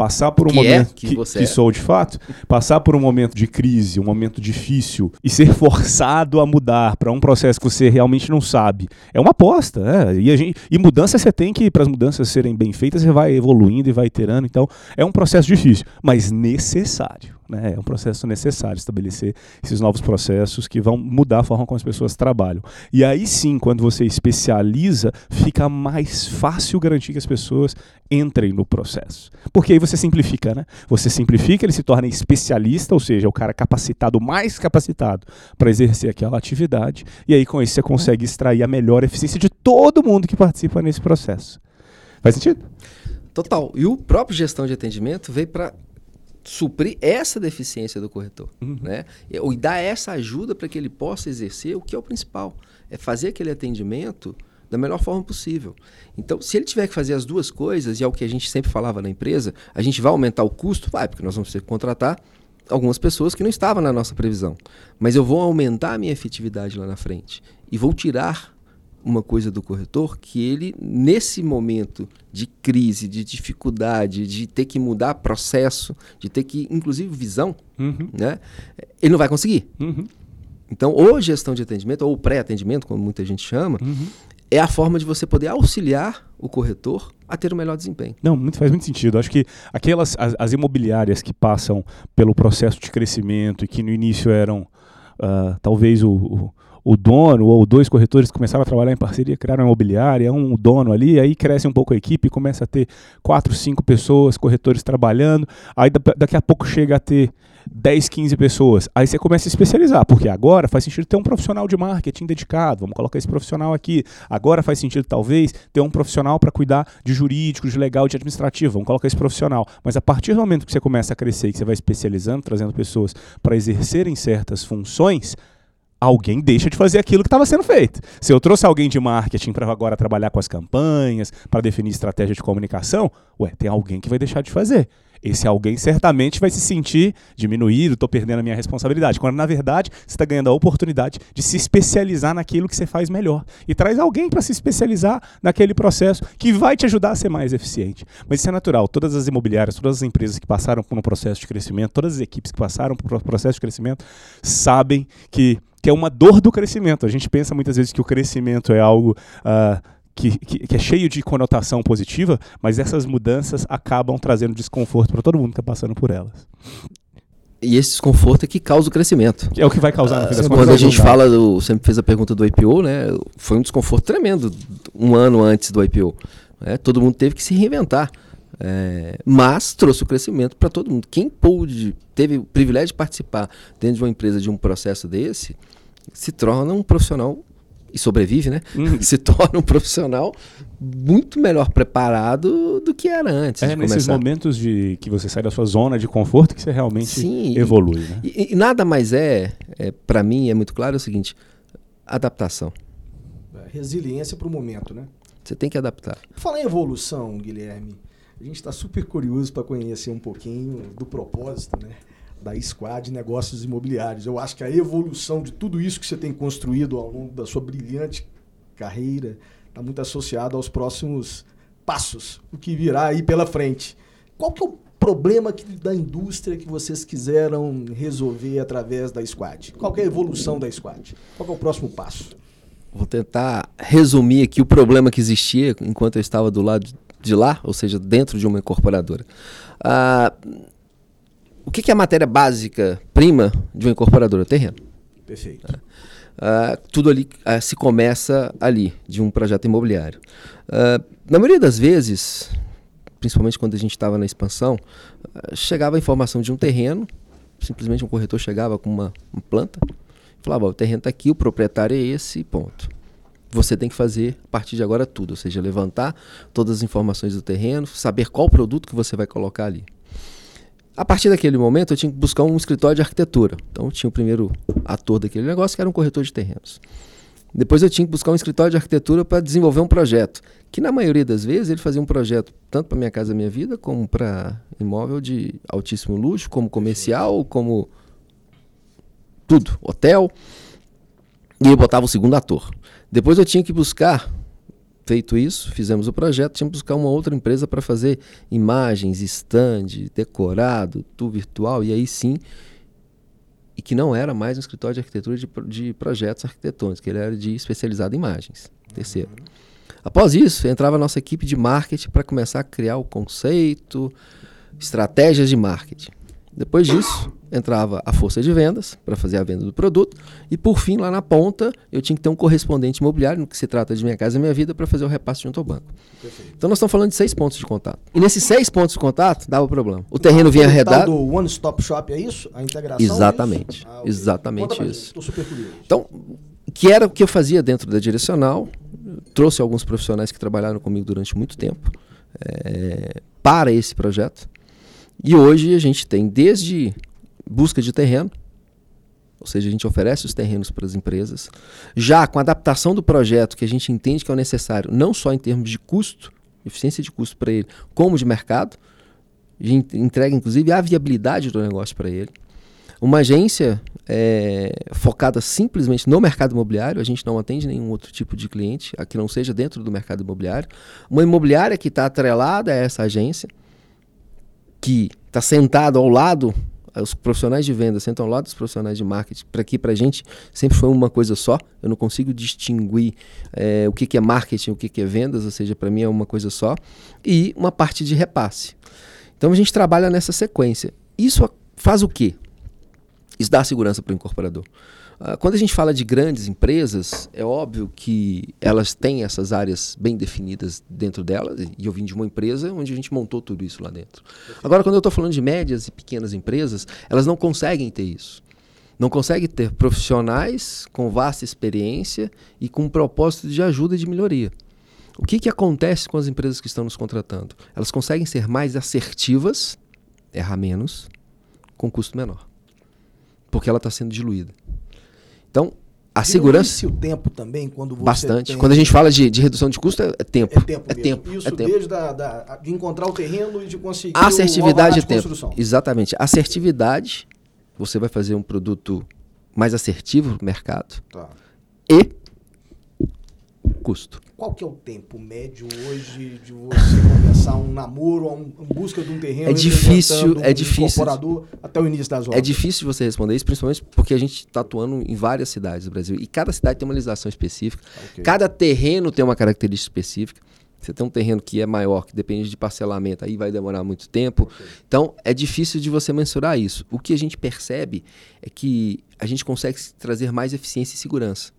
passar por um que momento é que, que, que sou de fato, passar por um momento de crise, um momento difícil e ser forçado a mudar para um processo que você realmente não sabe, é uma aposta. É? E, a gente, e mudança você tem que, para as mudanças serem bem feitas, você vai evoluindo e vai iterando. Então, é um processo difícil, mas necessário. Né? É um processo necessário estabelecer esses novos processos que vão mudar a forma como as pessoas trabalham. E aí sim, quando você especializa, fica mais fácil garantir que as pessoas entrem no processo. Porque aí você simplifica, né? Você simplifica, ele se torna especialista, ou seja, o cara capacitado, mais capacitado para exercer aquela atividade. E aí com isso você consegue extrair a melhor eficiência de todo mundo que participa nesse processo. Faz sentido? Total. E o próprio gestão de atendimento veio para suprir essa deficiência do corretor, uhum. né? E dar essa ajuda para que ele possa exercer o que é o principal, é fazer aquele atendimento da melhor forma possível. Então, se ele tiver que fazer as duas coisas, e é o que a gente sempre falava na empresa, a gente vai aumentar o custo? Vai, porque nós vamos ter que contratar algumas pessoas que não estavam na nossa previsão. Mas eu vou aumentar a minha efetividade lá na frente e vou tirar uma coisa do corretor que ele, nesse momento de crise, de dificuldade, de ter que mudar processo, de ter que, inclusive, visão, uhum. né? ele não vai conseguir. Uhum. Então, ou gestão de atendimento, ou pré-atendimento, como muita gente chama, uhum. é a forma de você poder auxiliar o corretor a ter o um melhor desempenho. Não, muito, faz muito sentido. Acho que aquelas as, as, imobiliárias que passam pelo processo de crescimento e que no início eram uh, talvez o, o o dono ou dois corretores começaram a trabalhar em parceria, criaram uma imobiliária, um dono ali, aí cresce um pouco a equipe, começa a ter quatro, cinco pessoas, corretores trabalhando, aí daqui a pouco chega a ter 10, 15 pessoas. Aí você começa a especializar, porque agora faz sentido ter um profissional de marketing dedicado, vamos colocar esse profissional aqui. Agora faz sentido, talvez, ter um profissional para cuidar de jurídico, de legal, de administrativo, vamos colocar esse profissional. Mas a partir do momento que você começa a crescer e que você vai especializando, trazendo pessoas para exercerem certas funções, alguém deixa de fazer aquilo que estava sendo feito. Se eu trouxe alguém de marketing para agora trabalhar com as campanhas, para definir estratégia de comunicação, ué, tem alguém que vai deixar de fazer. Esse alguém certamente vai se sentir diminuído, estou perdendo a minha responsabilidade. Quando na verdade você está ganhando a oportunidade de se especializar naquilo que você faz melhor. E traz alguém para se especializar naquele processo que vai te ajudar a ser mais eficiente. Mas isso é natural. Todas as imobiliárias, todas as empresas que passaram por um processo de crescimento, todas as equipes que passaram por um processo de crescimento, sabem que que é uma dor do crescimento. A gente pensa muitas vezes que o crescimento é algo uh, que, que, que, é cheio de conotação positiva, mas essas mudanças acabam trazendo desconforto para todo mundo que está passando por elas. E esse desconforto é que causa o crescimento. É o que vai causar uh, Quando a gente fala, do, sempre fez a pergunta do IPO, né? Foi um desconforto tremendo um ano antes do IPO. Né? Todo mundo teve que se reinventar. É, mas trouxe o crescimento para todo mundo. Quem pôde, teve o privilégio de participar dentro de uma empresa de um processo desse, se torna um profissional e sobrevive, né? Hum. Se torna um profissional muito melhor preparado do que era antes. É nesses começar. momentos de que você sai da sua zona de conforto que você realmente Sim, evolui. E, né? e, e nada mais é, é para mim, é muito claro é o seguinte: adaptação. É, resiliência para o momento, né? Você tem que adaptar. Falar em evolução, Guilherme. A gente está super curioso para conhecer um pouquinho do propósito né, da Squad Negócios Imobiliários. Eu acho que a evolução de tudo isso que você tem construído ao longo da sua brilhante carreira está muito associado aos próximos passos, o que virá aí pela frente. Qual que é o problema que, da indústria que vocês quiseram resolver através da Squad? Qual é a evolução da Squad? Qual é o próximo passo? Vou tentar resumir aqui o problema que existia enquanto eu estava do lado de lá, ou seja, dentro de uma incorporadora. Ah, o que, que, é a matéria básica, prima de uma incorporadora? Terreno. Perfeito. Ah, tudo ali ah, se começa ali, de um projeto imobiliário. Ah, na maioria das vezes, principalmente quando a gente estava na expansão, ah, chegava a informação de um terreno, simplesmente um corretor chegava com uma, uma planta, falava: o terreno está aqui, o proprietário é esse, ponto você tem que fazer a partir de agora tudo, ou seja, levantar todas as informações do terreno, saber qual produto que você vai colocar ali. A partir daquele momento, eu tinha que buscar um escritório de arquitetura. Então, tinha o primeiro ator daquele negócio, que era um corretor de terrenos. Depois eu tinha que buscar um escritório de arquitetura para desenvolver um projeto, que na maioria das vezes ele fazia um projeto tanto para minha casa, minha vida, como para imóvel de altíssimo luxo, como comercial, como tudo, hotel. E eu botava o segundo ator. Depois eu tinha que buscar, feito isso, fizemos o projeto, tinha que buscar uma outra empresa para fazer imagens, stand, decorado, tudo virtual, e aí sim e que não era mais um escritório de arquitetura de, de projetos arquitetônicos, que ele era de especializado em imagens. Terceiro. Após isso, entrava a nossa equipe de marketing para começar a criar o conceito, estratégias de marketing. Depois disso, entrava a força de vendas para fazer a venda do produto e por fim lá na ponta eu tinha que ter um correspondente imobiliário no que se trata de minha casa e minha vida para fazer o repasse junto ao banco. Perfeito. Então nós estamos falando de seis pontos de contato. E nesses seis pontos de contato dava problema. O terreno vinha arredado. do one stop shop é isso? A integração? Exatamente. É isso? Ah, okay. Exatamente isso. Estou super curioso. Então que era o que eu fazia dentro da direcional. Trouxe alguns profissionais que trabalharam comigo durante muito tempo é, para esse projeto. E hoje a gente tem desde busca de terreno, ou seja, a gente oferece os terrenos para as empresas, já com a adaptação do projeto que a gente entende que é o necessário, não só em termos de custo, eficiência de custo para ele, como de mercado, a gente entrega inclusive a viabilidade do negócio para ele. Uma agência é, focada simplesmente no mercado imobiliário, a gente não atende nenhum outro tipo de cliente, que não seja dentro do mercado imobiliário. Uma imobiliária que está atrelada a essa agência, que está sentada ao lado os profissionais de venda sentam ao lado dos profissionais de marketing, para que para a gente sempre foi uma coisa só. Eu não consigo distinguir é, o que, que é marketing, o que, que é vendas, ou seja, para mim é uma coisa só. E uma parte de repasse. Então a gente trabalha nessa sequência. Isso faz o quê? Isso dá segurança para o incorporador. Ah, quando a gente fala de grandes empresas, é óbvio que elas têm essas áreas bem definidas dentro delas, e eu vim de uma empresa onde a gente montou tudo isso lá dentro. Agora, quando eu estou falando de médias e pequenas empresas, elas não conseguem ter isso. Não conseguem ter profissionais com vasta experiência e com um propósito de ajuda e de melhoria. O que, que acontece com as empresas que estão nos contratando? Elas conseguem ser mais assertivas, errar menos, com custo menor. Porque ela está sendo diluída. Então, a segurança. o tempo também, quando você Bastante. Tem... Quando a gente fala de, de redução de custo, é, é tempo. É tempo. É tempo. Isso é tempo. desde da, da, de encontrar o terreno e de conseguir. Assertividade e é tempo. Exatamente. Assertividade, você vai fazer um produto mais assertivo no mercado. Tá. E custo. Qual que é o tempo médio hoje de você começar um namoro, um, em busca de um terreno? É difícil, um é difícil. até o início das obras. É difícil você responder isso, principalmente porque a gente está atuando em várias cidades do Brasil e cada cidade tem uma legislação específica. Okay. Cada terreno tem uma característica específica. Você tem um terreno que é maior, que depende de parcelamento, aí vai demorar muito tempo. Okay. Então, é difícil de você mensurar isso. O que a gente percebe é que a gente consegue trazer mais eficiência e segurança.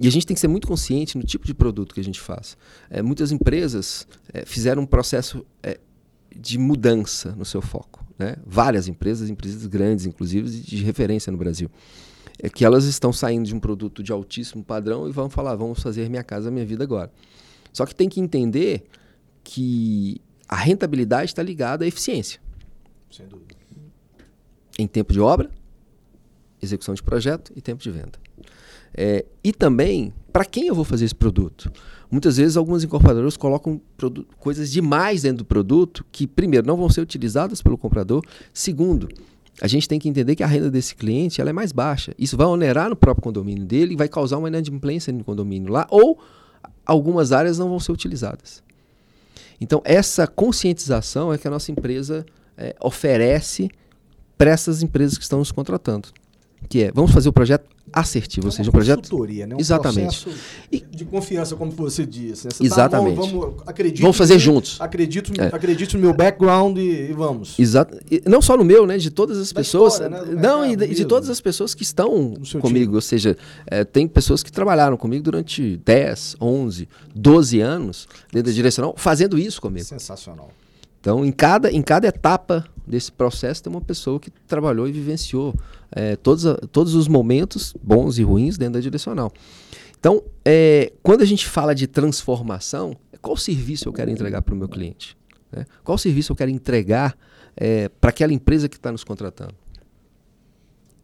E a gente tem que ser muito consciente no tipo de produto que a gente faz. É, muitas empresas é, fizeram um processo é, de mudança no seu foco. Né? Várias empresas, empresas grandes, inclusive, de referência no Brasil. É que elas estão saindo de um produto de altíssimo padrão e vão falar, vamos fazer minha casa, minha vida agora. Só que tem que entender que a rentabilidade está ligada à eficiência. Sem dúvida. Em tempo de obra, execução de projeto e tempo de venda. É, e também, para quem eu vou fazer esse produto? Muitas vezes, algumas incorporadoras colocam coisas demais dentro do produto que, primeiro, não vão ser utilizadas pelo comprador. Segundo, a gente tem que entender que a renda desse cliente ela é mais baixa. Isso vai onerar no próprio condomínio dele e vai causar uma inadimplência no condomínio lá, ou algumas áreas não vão ser utilizadas. Então, essa conscientização é que a nossa empresa é, oferece para essas empresas que estão nos contratando. Que é, vamos fazer o projeto assertivo, ou seja, um projeto né? um exatamente e... de confiança, como você disse. Né? Você exatamente. Tá, vamos, acredito vamos fazer juntos. Acredito, é. acredito no meu background e, e vamos. Exato. E não só no meu, né? De todas as da pessoas. História, né? Não, e de, de, todas as pessoas que estão comigo. Time. Ou seja, é, tem pessoas que trabalharam comigo durante 10, 11, 12 anos dentro da direcional, fazendo isso comigo. Sensacional. Então, em cada, em cada etapa desse processo, tem uma pessoa que trabalhou e vivenciou é, todos, todos os momentos bons e ruins dentro da direcional. Então, é, quando a gente fala de transformação, qual serviço eu quero entregar para o meu cliente? Né? Qual serviço eu quero entregar é, para aquela empresa que está nos contratando?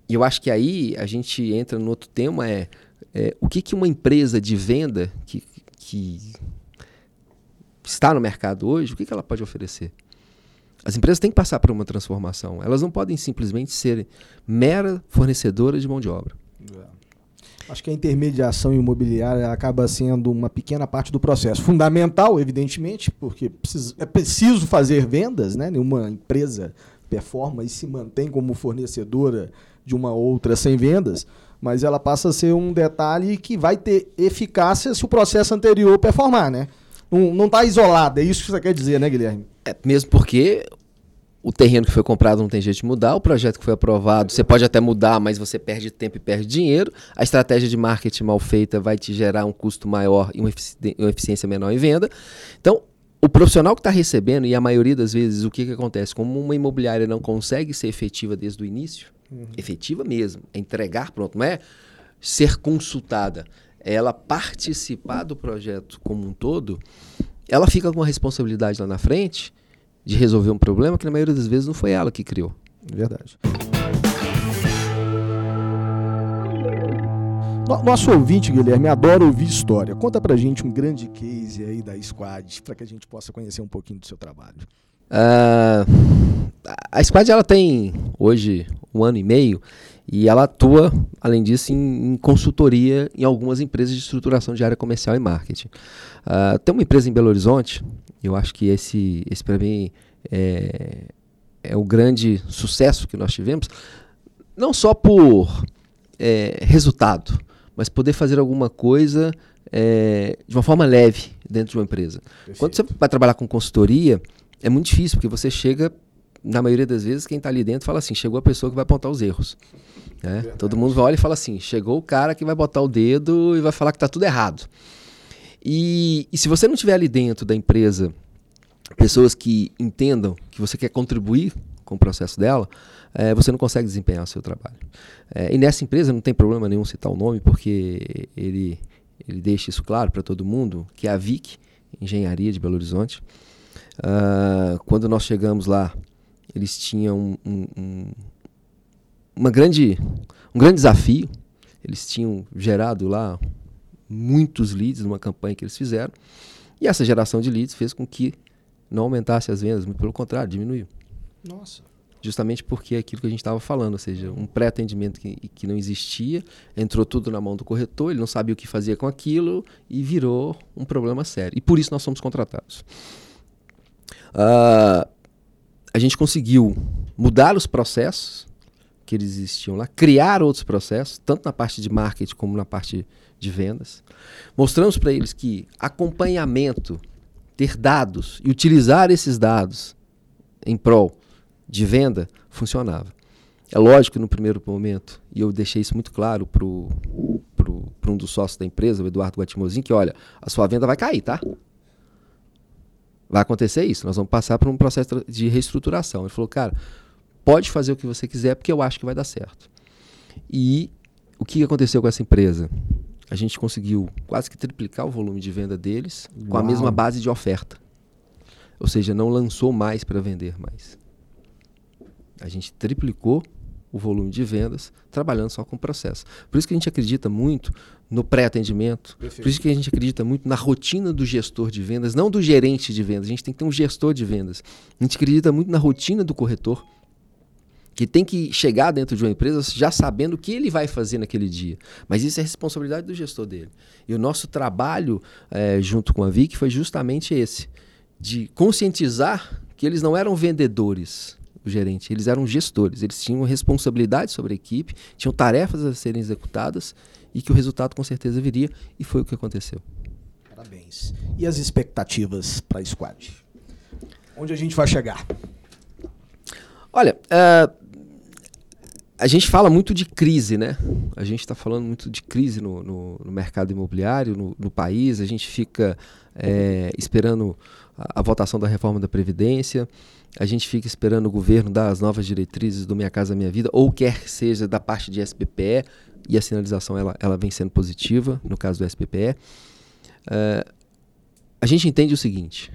E eu acho que aí a gente entra no outro tema, é é, o que, que uma empresa de venda que, que está no mercado hoje, o que, que ela pode oferecer? As empresas têm que passar por uma transformação. Elas não podem simplesmente ser mera fornecedora de mão de obra. Acho que a intermediação imobiliária acaba sendo uma pequena parte do processo. Fundamental, evidentemente, porque é preciso fazer vendas, né? Nenhuma empresa performa e se mantém como fornecedora de uma outra sem vendas, mas ela passa a ser um detalhe que vai ter eficácia se o processo anterior performar, né? Não está isolado, é isso que você quer dizer, né, Guilherme? É, mesmo porque o terreno que foi comprado não tem jeito de mudar, o projeto que foi aprovado, você pode até mudar, mas você perde tempo e perde dinheiro. A estratégia de marketing mal feita vai te gerar um custo maior e uma, uma eficiência menor em venda. Então, o profissional que está recebendo, e a maioria das vezes, o que, que acontece? Como uma imobiliária não consegue ser efetiva desde o início, uhum. efetiva mesmo, é entregar, pronto, não é ser consultada, é ela participar do projeto como um todo, ela fica com uma responsabilidade lá na frente de resolver um problema que na maioria das vezes não foi ela que criou. Verdade. Nosso ouvinte, Guilherme, adora ouvir história. Conta pra gente um grande case aí da Squad, para que a gente possa conhecer um pouquinho do seu trabalho. Uh, a Squad ela tem hoje um ano e meio e ela atua, além disso, em, em consultoria em algumas empresas de estruturação de área comercial e marketing. Uh, tem uma empresa em Belo Horizonte eu acho que esse, esse para mim, é, é o grande sucesso que nós tivemos, não só por é, resultado, mas poder fazer alguma coisa é, de uma forma leve dentro de uma empresa. Perfeito. Quando você vai trabalhar com consultoria, é muito difícil, porque você chega, na maioria das vezes, quem está ali dentro fala assim: chegou a pessoa que vai apontar os erros. Né? Todo mundo olha e fala assim: chegou o cara que vai botar o dedo e vai falar que está tudo errado. E, e se você não tiver ali dentro da empresa pessoas que entendam que você quer contribuir com o processo dela, é, você não consegue desempenhar o seu trabalho. É, e nessa empresa não tem problema nenhum citar o nome, porque ele, ele deixa isso claro para todo mundo, que é a VIC, Engenharia de Belo Horizonte. Uh, quando nós chegamos lá, eles tinham um, um, uma grande, um grande desafio. Eles tinham gerado lá muitos leads numa campanha que eles fizeram. E essa geração de leads fez com que não aumentasse as vendas, muito pelo contrário, diminuiu. Nossa. Justamente porque é aquilo que a gente estava falando, ou seja, um pré-atendimento que, que não existia, entrou tudo na mão do corretor, ele não sabia o que fazia com aquilo e virou um problema sério. E por isso nós somos contratados. Uh, a gente conseguiu mudar os processos que eles existiam lá, criar outros processos, tanto na parte de marketing como na parte de vendas. Mostramos para eles que acompanhamento, ter dados e utilizar esses dados em prol de venda funcionava. É lógico no primeiro momento, e eu deixei isso muito claro para um dos sócios da empresa, o Eduardo Guatimozin, que olha, a sua venda vai cair, tá? Vai acontecer isso, nós vamos passar por um processo de reestruturação. Ele falou, cara, pode fazer o que você quiser, porque eu acho que vai dar certo. E o que aconteceu com essa empresa? A gente conseguiu quase que triplicar o volume de venda deles Uau. com a mesma base de oferta. Ou seja, não lançou mais para vender mais. A gente triplicou o volume de vendas trabalhando só com processo. Por isso que a gente acredita muito no pré-atendimento, por isso que a gente acredita muito na rotina do gestor de vendas, não do gerente de vendas. A gente tem que ter um gestor de vendas. A gente acredita muito na rotina do corretor que tem que chegar dentro de uma empresa já sabendo o que ele vai fazer naquele dia. Mas isso é responsabilidade do gestor dele. E o nosso trabalho é, junto com a VIC foi justamente esse, de conscientizar que eles não eram vendedores, o gerente, eles eram gestores, eles tinham responsabilidade sobre a equipe, tinham tarefas a serem executadas e que o resultado com certeza viria, e foi o que aconteceu. Parabéns. E as expectativas para a Squad? Onde a gente vai chegar? Olha, uh, a gente fala muito de crise, né? A gente está falando muito de crise no, no, no mercado imobiliário, no, no, país. A gente fica é, esperando a, a, votação da reforma da Previdência. A gente fica esperando o governo dar as novas diretrizes do Minha Casa Minha Vida, ou quer seja da parte de SPPE, e a sinalização ela, ela vem sendo positiva no caso do SPPE. É, a gente entende o seguinte: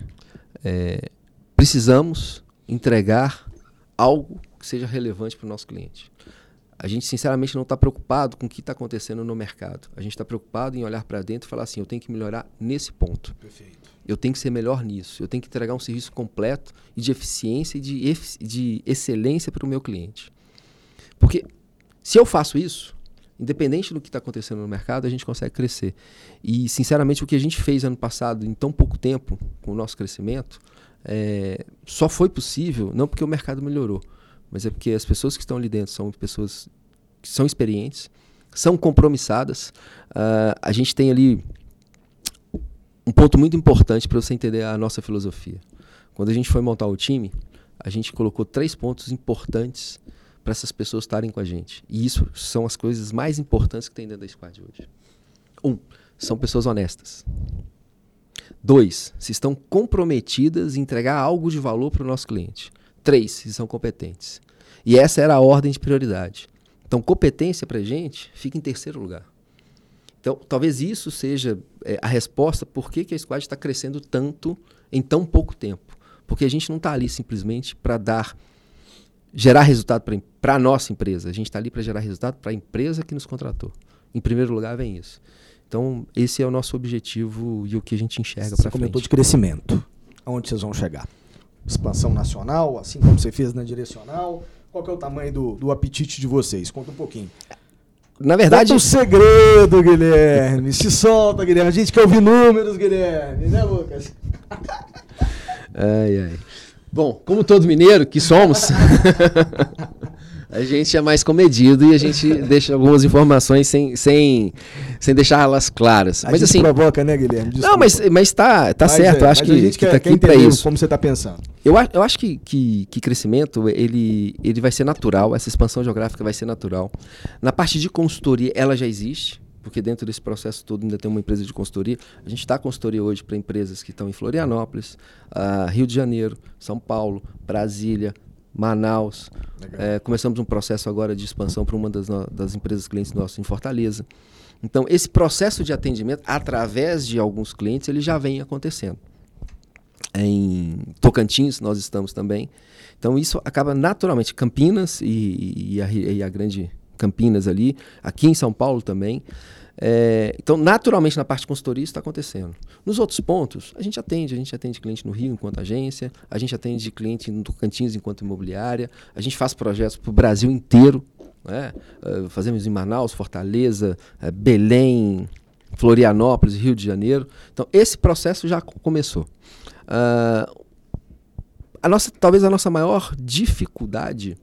é, precisamos entregar algo que seja relevante para o nosso cliente. A gente sinceramente não está preocupado com o que está acontecendo no mercado. A gente está preocupado em olhar para dentro e falar assim: eu tenho que melhorar nesse ponto. Perfeito. Eu tenho que ser melhor nisso. Eu tenho que entregar um serviço completo e de eficiência e de, de excelência para o meu cliente. Porque se eu faço isso, independente do que está acontecendo no mercado, a gente consegue crescer. E, sinceramente, o que a gente fez ano passado, em tão pouco tempo, com o nosso crescimento, é, só foi possível, não porque o mercado melhorou, mas é porque as pessoas que estão ali dentro são pessoas que são experientes, são compromissadas. Uh, a gente tem ali um ponto muito importante para você entender a nossa filosofia. Quando a gente foi montar o time, a gente colocou três pontos importantes para essas pessoas estarem com a gente. E isso são as coisas mais importantes que tem dentro da squad hoje. Um, são pessoas honestas. Dois, se estão comprometidas em entregar algo de valor para o nosso cliente. Três, se são competentes. E essa era a ordem de prioridade. Então, competência para a gente fica em terceiro lugar. Então, talvez isso seja é, a resposta por que, que a squad está crescendo tanto em tão pouco tempo. Porque a gente não está ali simplesmente para dar, gerar resultado para a nossa empresa. A gente está ali para gerar resultado para a empresa que nos contratou. Em primeiro lugar, vem isso. Então, esse é o nosso objetivo e o que a gente enxerga para frente. Você comentou de crescimento. Aonde vocês vão chegar? Expansão nacional, assim como você fez na direcional? Qual é o tamanho do, do apetite de vocês? Conta um pouquinho. Na verdade. Conta um segredo, Guilherme. Se solta, Guilherme. A gente quer ouvir números, Guilherme, né, Lucas? ai, ai. Bom, como todo mineiro que somos, a gente é mais comedido e a gente deixa algumas informações sem, sem, sem deixar elas claras. A mas gente assim. provoca, né, Guilherme? Desculpa. Não, mas, mas tá, tá mas certo. É, acho que, a gente que quer, tá aqui para isso. Como você está pensando? Eu, eu acho que, que, que crescimento ele, ele vai ser natural, essa expansão geográfica vai ser natural. Na parte de consultoria, ela já existe porque dentro desse processo todo ainda tem uma empresa de consultoria. A gente está consultoria hoje para empresas que estão em Florianópolis, uh, Rio de Janeiro, São Paulo, Brasília, Manaus. É, começamos um processo agora de expansão para uma das, das empresas clientes nossos em Fortaleza. Então, esse processo de atendimento, através de alguns clientes, ele já vem acontecendo. Em Tocantins, nós estamos também. Então, isso acaba naturalmente. Campinas e, e, a, e a grande Campinas ali, aqui em São Paulo também. É, então, naturalmente, na parte de consultoria isso está acontecendo. Nos outros pontos, a gente atende. A gente atende cliente no Rio enquanto agência, a gente atende cliente no Tocantins enquanto imobiliária, a gente faz projetos para o Brasil inteiro. Né? Uh, fazemos em Manaus, Fortaleza, uh, Belém, Florianópolis, Rio de Janeiro. Então, esse processo já começou. Uh, a nossa, talvez a nossa maior dificuldade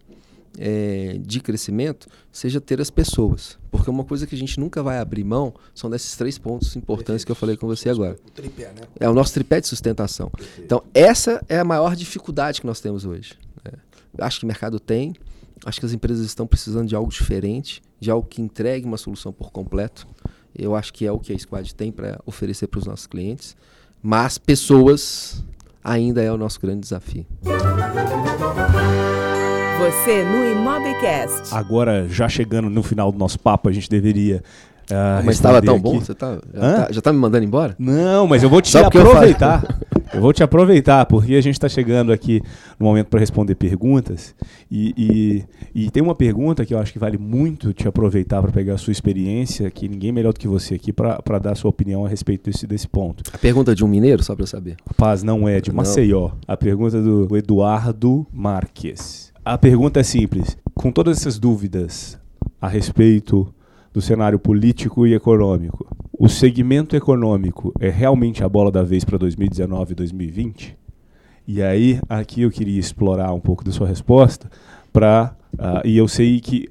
é, de crescimento seja ter as pessoas. Porque uma coisa que a gente nunca vai abrir mão são desses três pontos importantes Perfeito. que eu falei com você agora. O tripé, né? É o nosso tripé de sustentação. Perfeito. Então, essa é a maior dificuldade que nós temos hoje. Né? Acho que o mercado tem, acho que as empresas estão precisando de algo diferente, de algo que entregue uma solução por completo. Eu acho que é o que a Squad tem para oferecer para os nossos clientes. Mas pessoas ainda é o nosso grande desafio. Você no Imobcast. Agora, já chegando no final do nosso papo, a gente deveria Uh, mas estava tão aqui. bom? Você tá, já, tá, já tá me mandando embora? Não, mas eu vou te aproveitar. Eu, eu, vou te aproveitar, porque a gente está chegando aqui no momento para responder perguntas. E, e, e, tem uma pergunta que eu acho que vale muito te aproveitar para pegar a sua experiência, que ninguém melhor do que você aqui para dar a sua opinião a respeito desse, desse ponto. A pergunta de um mineiro, só para eu saber. Paz, não é, de Maceió. Não. A pergunta do Eduardo Marques. A pergunta é simples. Com todas essas dúvidas a respeito do cenário político e econômico, o segmento econômico é realmente a bola da vez para 2019 e 2020? E aí, aqui eu queria explorar um pouco da sua resposta, para uh, ah, e eu sei que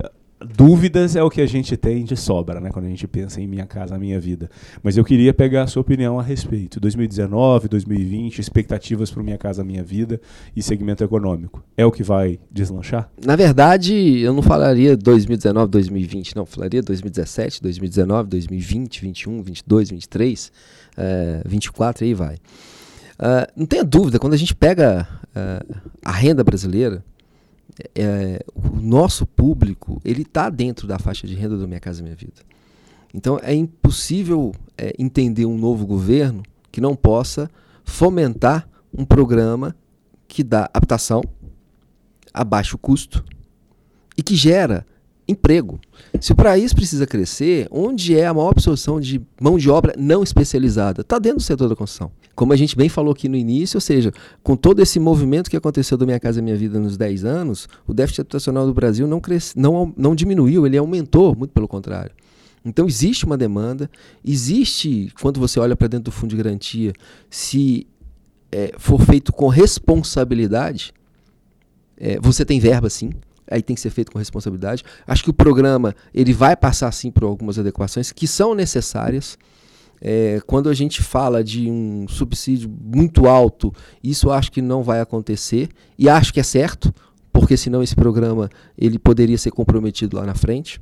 dúvidas é o que a gente tem de sobra, né, quando a gente pensa em minha casa, minha vida. Mas eu queria pegar a sua opinião a respeito. 2019, 2020, expectativas para minha casa, minha vida e segmento econômico. É o que vai deslanchar? Na verdade, eu não falaria 2019, 2020, não. Falaria 2017, 2019, 2020, 21, 22, 23, é, 24 aí vai. Uh, não tenha dúvida, quando a gente pega uh, a renda brasileira, é, o nosso público ele está dentro da faixa de renda do Minha Casa Minha Vida. Então é impossível é, entender um novo governo que não possa fomentar um programa que dá habitação a baixo custo e que gera emprego. Se o país precisa crescer, onde é a maior absorção de mão de obra não especializada? Está dentro do setor da construção. Como a gente bem falou aqui no início, ou seja, com todo esse movimento que aconteceu do Minha Casa Minha Vida nos 10 anos, o déficit habitacional do Brasil não, cresce, não, não diminuiu, ele aumentou, muito pelo contrário. Então existe uma demanda, existe, quando você olha para dentro do fundo de garantia, se é, for feito com responsabilidade, é, você tem verba sim, aí tem que ser feito com responsabilidade. Acho que o programa ele vai passar sim por algumas adequações que são necessárias. É, quando a gente fala de um subsídio muito alto, isso acho que não vai acontecer e acho que é certo, porque senão esse programa ele poderia ser comprometido lá na frente.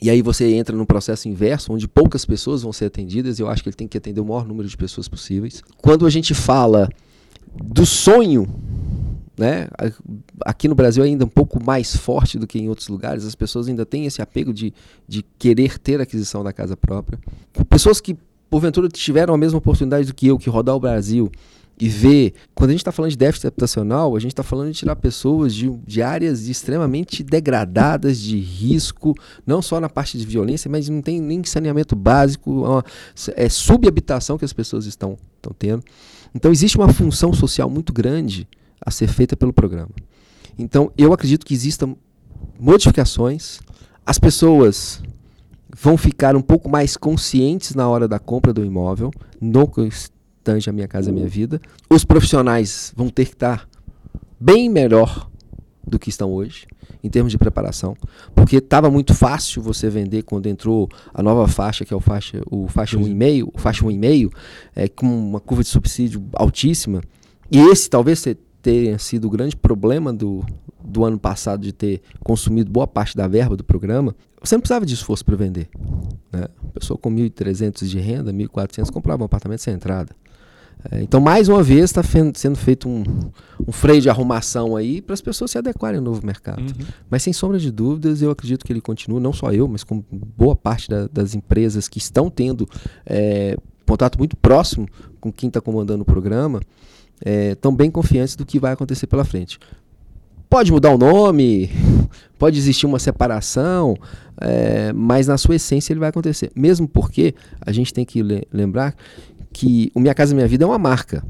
E aí você entra num processo inverso, onde poucas pessoas vão ser atendidas, e eu acho que ele tem que atender o maior número de pessoas possíveis. Quando a gente fala do sonho né? Aqui no Brasil é ainda um pouco mais forte do que em outros lugares, as pessoas ainda têm esse apego de, de querer ter aquisição da casa própria. Pessoas que, porventura, tiveram a mesma oportunidade do que eu, que rodar o Brasil e ver. Quando a gente está falando de déficit habitacional, a gente está falando de tirar pessoas de, de áreas extremamente degradadas, de risco, não só na parte de violência, mas não tem nem saneamento básico, é, uma, é subhabitação que as pessoas estão, estão tendo. Então, existe uma função social muito grande a ser feita pelo programa. Então, eu acredito que existam modificações, as pessoas vão ficar um pouco mais conscientes na hora da compra do imóvel, no que a minha casa, a minha vida. Os profissionais vão ter que estar bem melhor do que estão hoje, em termos de preparação, porque estava muito fácil você vender quando entrou a nova faixa, que é o faixa, o faixa 1,5, o faixa 1,5, é, com uma curva de subsídio altíssima, e esse talvez tenha sido o grande problema do, do ano passado de ter consumido boa parte da verba do programa, você não precisava de esforço para vender. Né? A pessoa com 1.300 de renda, 1.400, comprava um apartamento sem entrada. É, então, mais uma vez, está sendo feito um, um, freio de arrumação aí para as pessoas se adequarem ao novo mercado. Uhum. Mas, sem sombra de dúvidas, eu acredito que ele continua, não só eu, mas com boa parte da, das empresas que estão tendo é, contato muito próximo com quem está comandando o programa, estão é, bem confiantes do que vai acontecer pela frente. Pode mudar o nome, pode existir uma separação, é, mas na sua essência ele vai acontecer. Mesmo porque a gente tem que le lembrar que o Minha Casa Minha Vida é uma marca.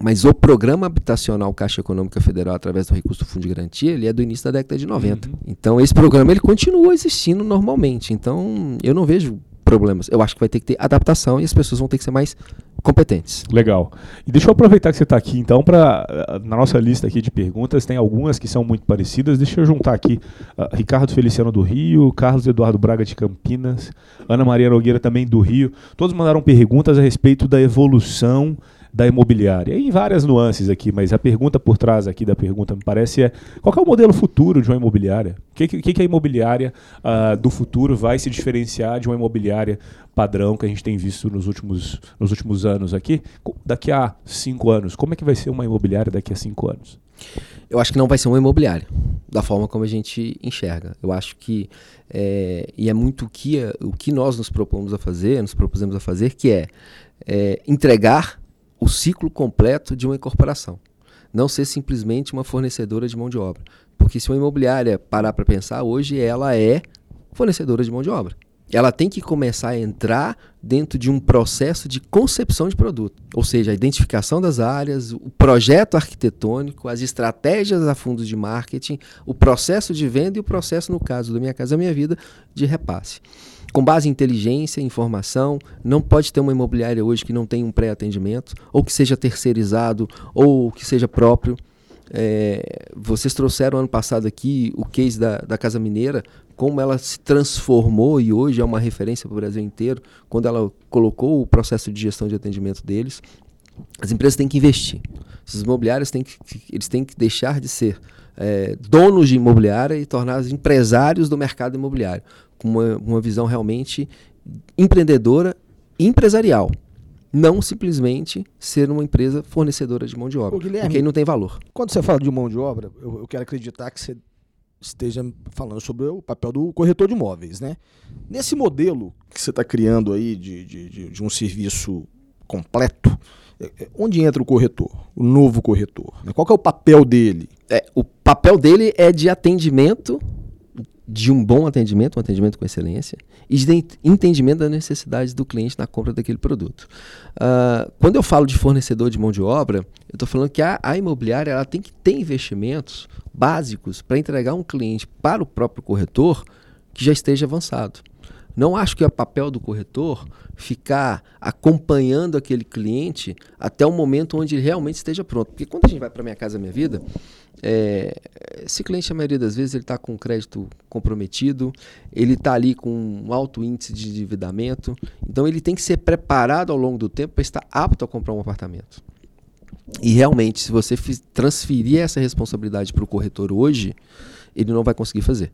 Mas o programa habitacional Caixa Econômica Federal, através do recurso do Fundo de Garantia, ele é do início da década de 90. Uhum. Então, esse programa ele continua existindo normalmente. Então, eu não vejo problemas. Eu acho que vai ter que ter adaptação e as pessoas vão ter que ser mais competentes. Legal. E deixa eu aproveitar que você está aqui, então, para eh, na nossa lista aqui de perguntas, tem algumas que são muito parecidas. Deixa eu juntar aqui uh, Ricardo Feliciano do Rio, Carlos Eduardo Braga de Campinas, Ana Maria Nogueira também do Rio. Todos mandaram perguntas a respeito da evolução da imobiliária. Em várias nuances aqui, mas a pergunta por trás aqui da pergunta me parece é qual é o modelo futuro de uma imobiliária? O que, que, que a imobiliária uh, do futuro vai se diferenciar de uma imobiliária padrão que a gente tem visto nos últimos, nos últimos anos aqui? Daqui a cinco anos, como é que vai ser uma imobiliária daqui a cinco anos? Eu acho que não vai ser uma imobiliária, da forma como a gente enxerga. Eu acho que, é, e é muito o que, o que nós nos propomos a fazer, nos propusemos a fazer, que é, é entregar o ciclo completo de uma incorporação. Não ser simplesmente uma fornecedora de mão de obra. Porque se uma imobiliária parar para pensar, hoje ela é fornecedora de mão de obra. Ela tem que começar a entrar dentro de um processo de concepção de produto, ou seja, a identificação das áreas, o projeto arquitetônico, as estratégias a fundos de marketing, o processo de venda e o processo, no caso da Minha Casa Minha Vida, de repasse com base em inteligência, informação. Não pode ter uma imobiliária hoje que não tenha um pré-atendimento, ou que seja terceirizado, ou que seja próprio. É, vocês trouxeram ano passado aqui o case da, da Casa Mineira, como ela se transformou e hoje é uma referência para o Brasil inteiro, quando ela colocou o processo de gestão de atendimento deles. As empresas têm que investir. Esses imobiliários têm que, eles têm que deixar de ser é, donos de imobiliária e tornar-se empresários do mercado imobiliário com uma, uma visão realmente empreendedora e empresarial. Não simplesmente ser uma empresa fornecedora de mão de obra. Ô, porque aí não tem valor. Quando você fala de mão de obra, eu, eu quero acreditar que você esteja falando sobre o papel do corretor de imóveis, né? Nesse modelo que você está criando aí de, de, de, de, um serviço completo, onde entra o corretor, o novo corretor? Qual é o papel dele? É, o papel dele é de atendimento de um bom atendimento, um atendimento com excelência, e de entendimento das necessidades do cliente na compra daquele produto. Uh, quando eu falo de fornecedor de mão de obra, eu estou falando que a, a imobiliária ela tem que ter investimentos básicos para entregar um cliente para o próprio corretor que já esteja avançado. Não acho que é papel do corretor ficar acompanhando aquele cliente até o momento onde ele realmente esteja pronto. Porque quando a gente vai para Minha Casa Minha Vida, é, esse cliente, a maioria das vezes, ele está com crédito comprometido, ele está ali com um alto índice de endividamento, então ele tem que ser preparado ao longo do tempo para estar apto a comprar um apartamento. E realmente, se você transferir essa responsabilidade para o corretor hoje, ele não vai conseguir fazer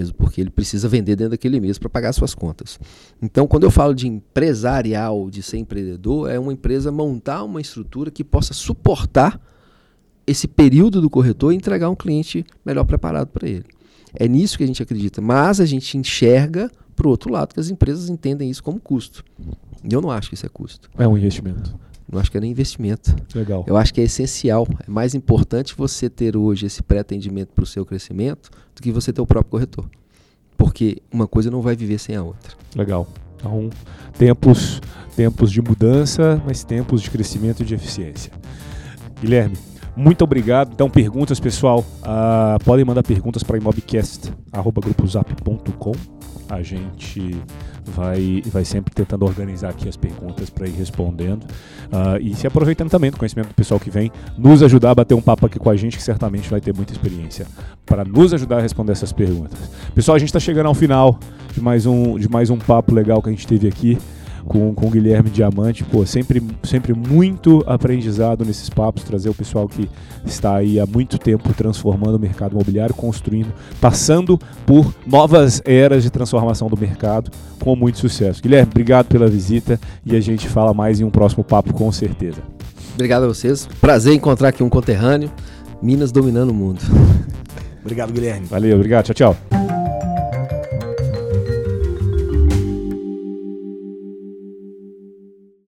mesmo porque ele precisa vender dentro daquele mês para pagar suas contas. Então, quando eu falo de empresarial, de ser empreendedor, é uma empresa montar uma estrutura que possa suportar esse período do corretor e entregar um cliente melhor preparado para ele. É nisso que a gente acredita, mas a gente enxerga para o outro lado que as empresas entendem isso como custo. E eu não acho que isso é custo. É um investimento. Não acho que é nem investimento. Legal. Eu acho que é essencial. É mais importante você ter hoje esse pré-atendimento para o seu crescimento do que você ter o próprio corretor. Porque uma coisa não vai viver sem a outra. Legal. Então, tempos, tempos de mudança, mas tempos de crescimento e de eficiência. Guilherme, muito obrigado. Então, perguntas, pessoal. Uh, podem mandar perguntas para imobcast.grupozap.com. A gente vai, vai sempre tentando organizar aqui as perguntas para ir respondendo. Uh, e se aproveitando também do conhecimento do pessoal que vem nos ajudar a bater um papo aqui com a gente, que certamente vai ter muita experiência para nos ajudar a responder essas perguntas. Pessoal, a gente está chegando ao final de mais um, de mais um papo legal que a gente teve aqui com, com o Guilherme Diamante. Pô, sempre, sempre muito aprendizado nesses papos, trazer o pessoal que está aí há muito tempo transformando o mercado imobiliário, construindo, passando por novas eras de transformação do mercado com muito sucesso. Guilherme, obrigado pela visita e a gente fala mais em um próximo papo com certeza. Obrigado a vocês. Prazer encontrar aqui um conterrâneo. Minas dominando o mundo. obrigado, Guilherme. Valeu, obrigado. Tchau, tchau.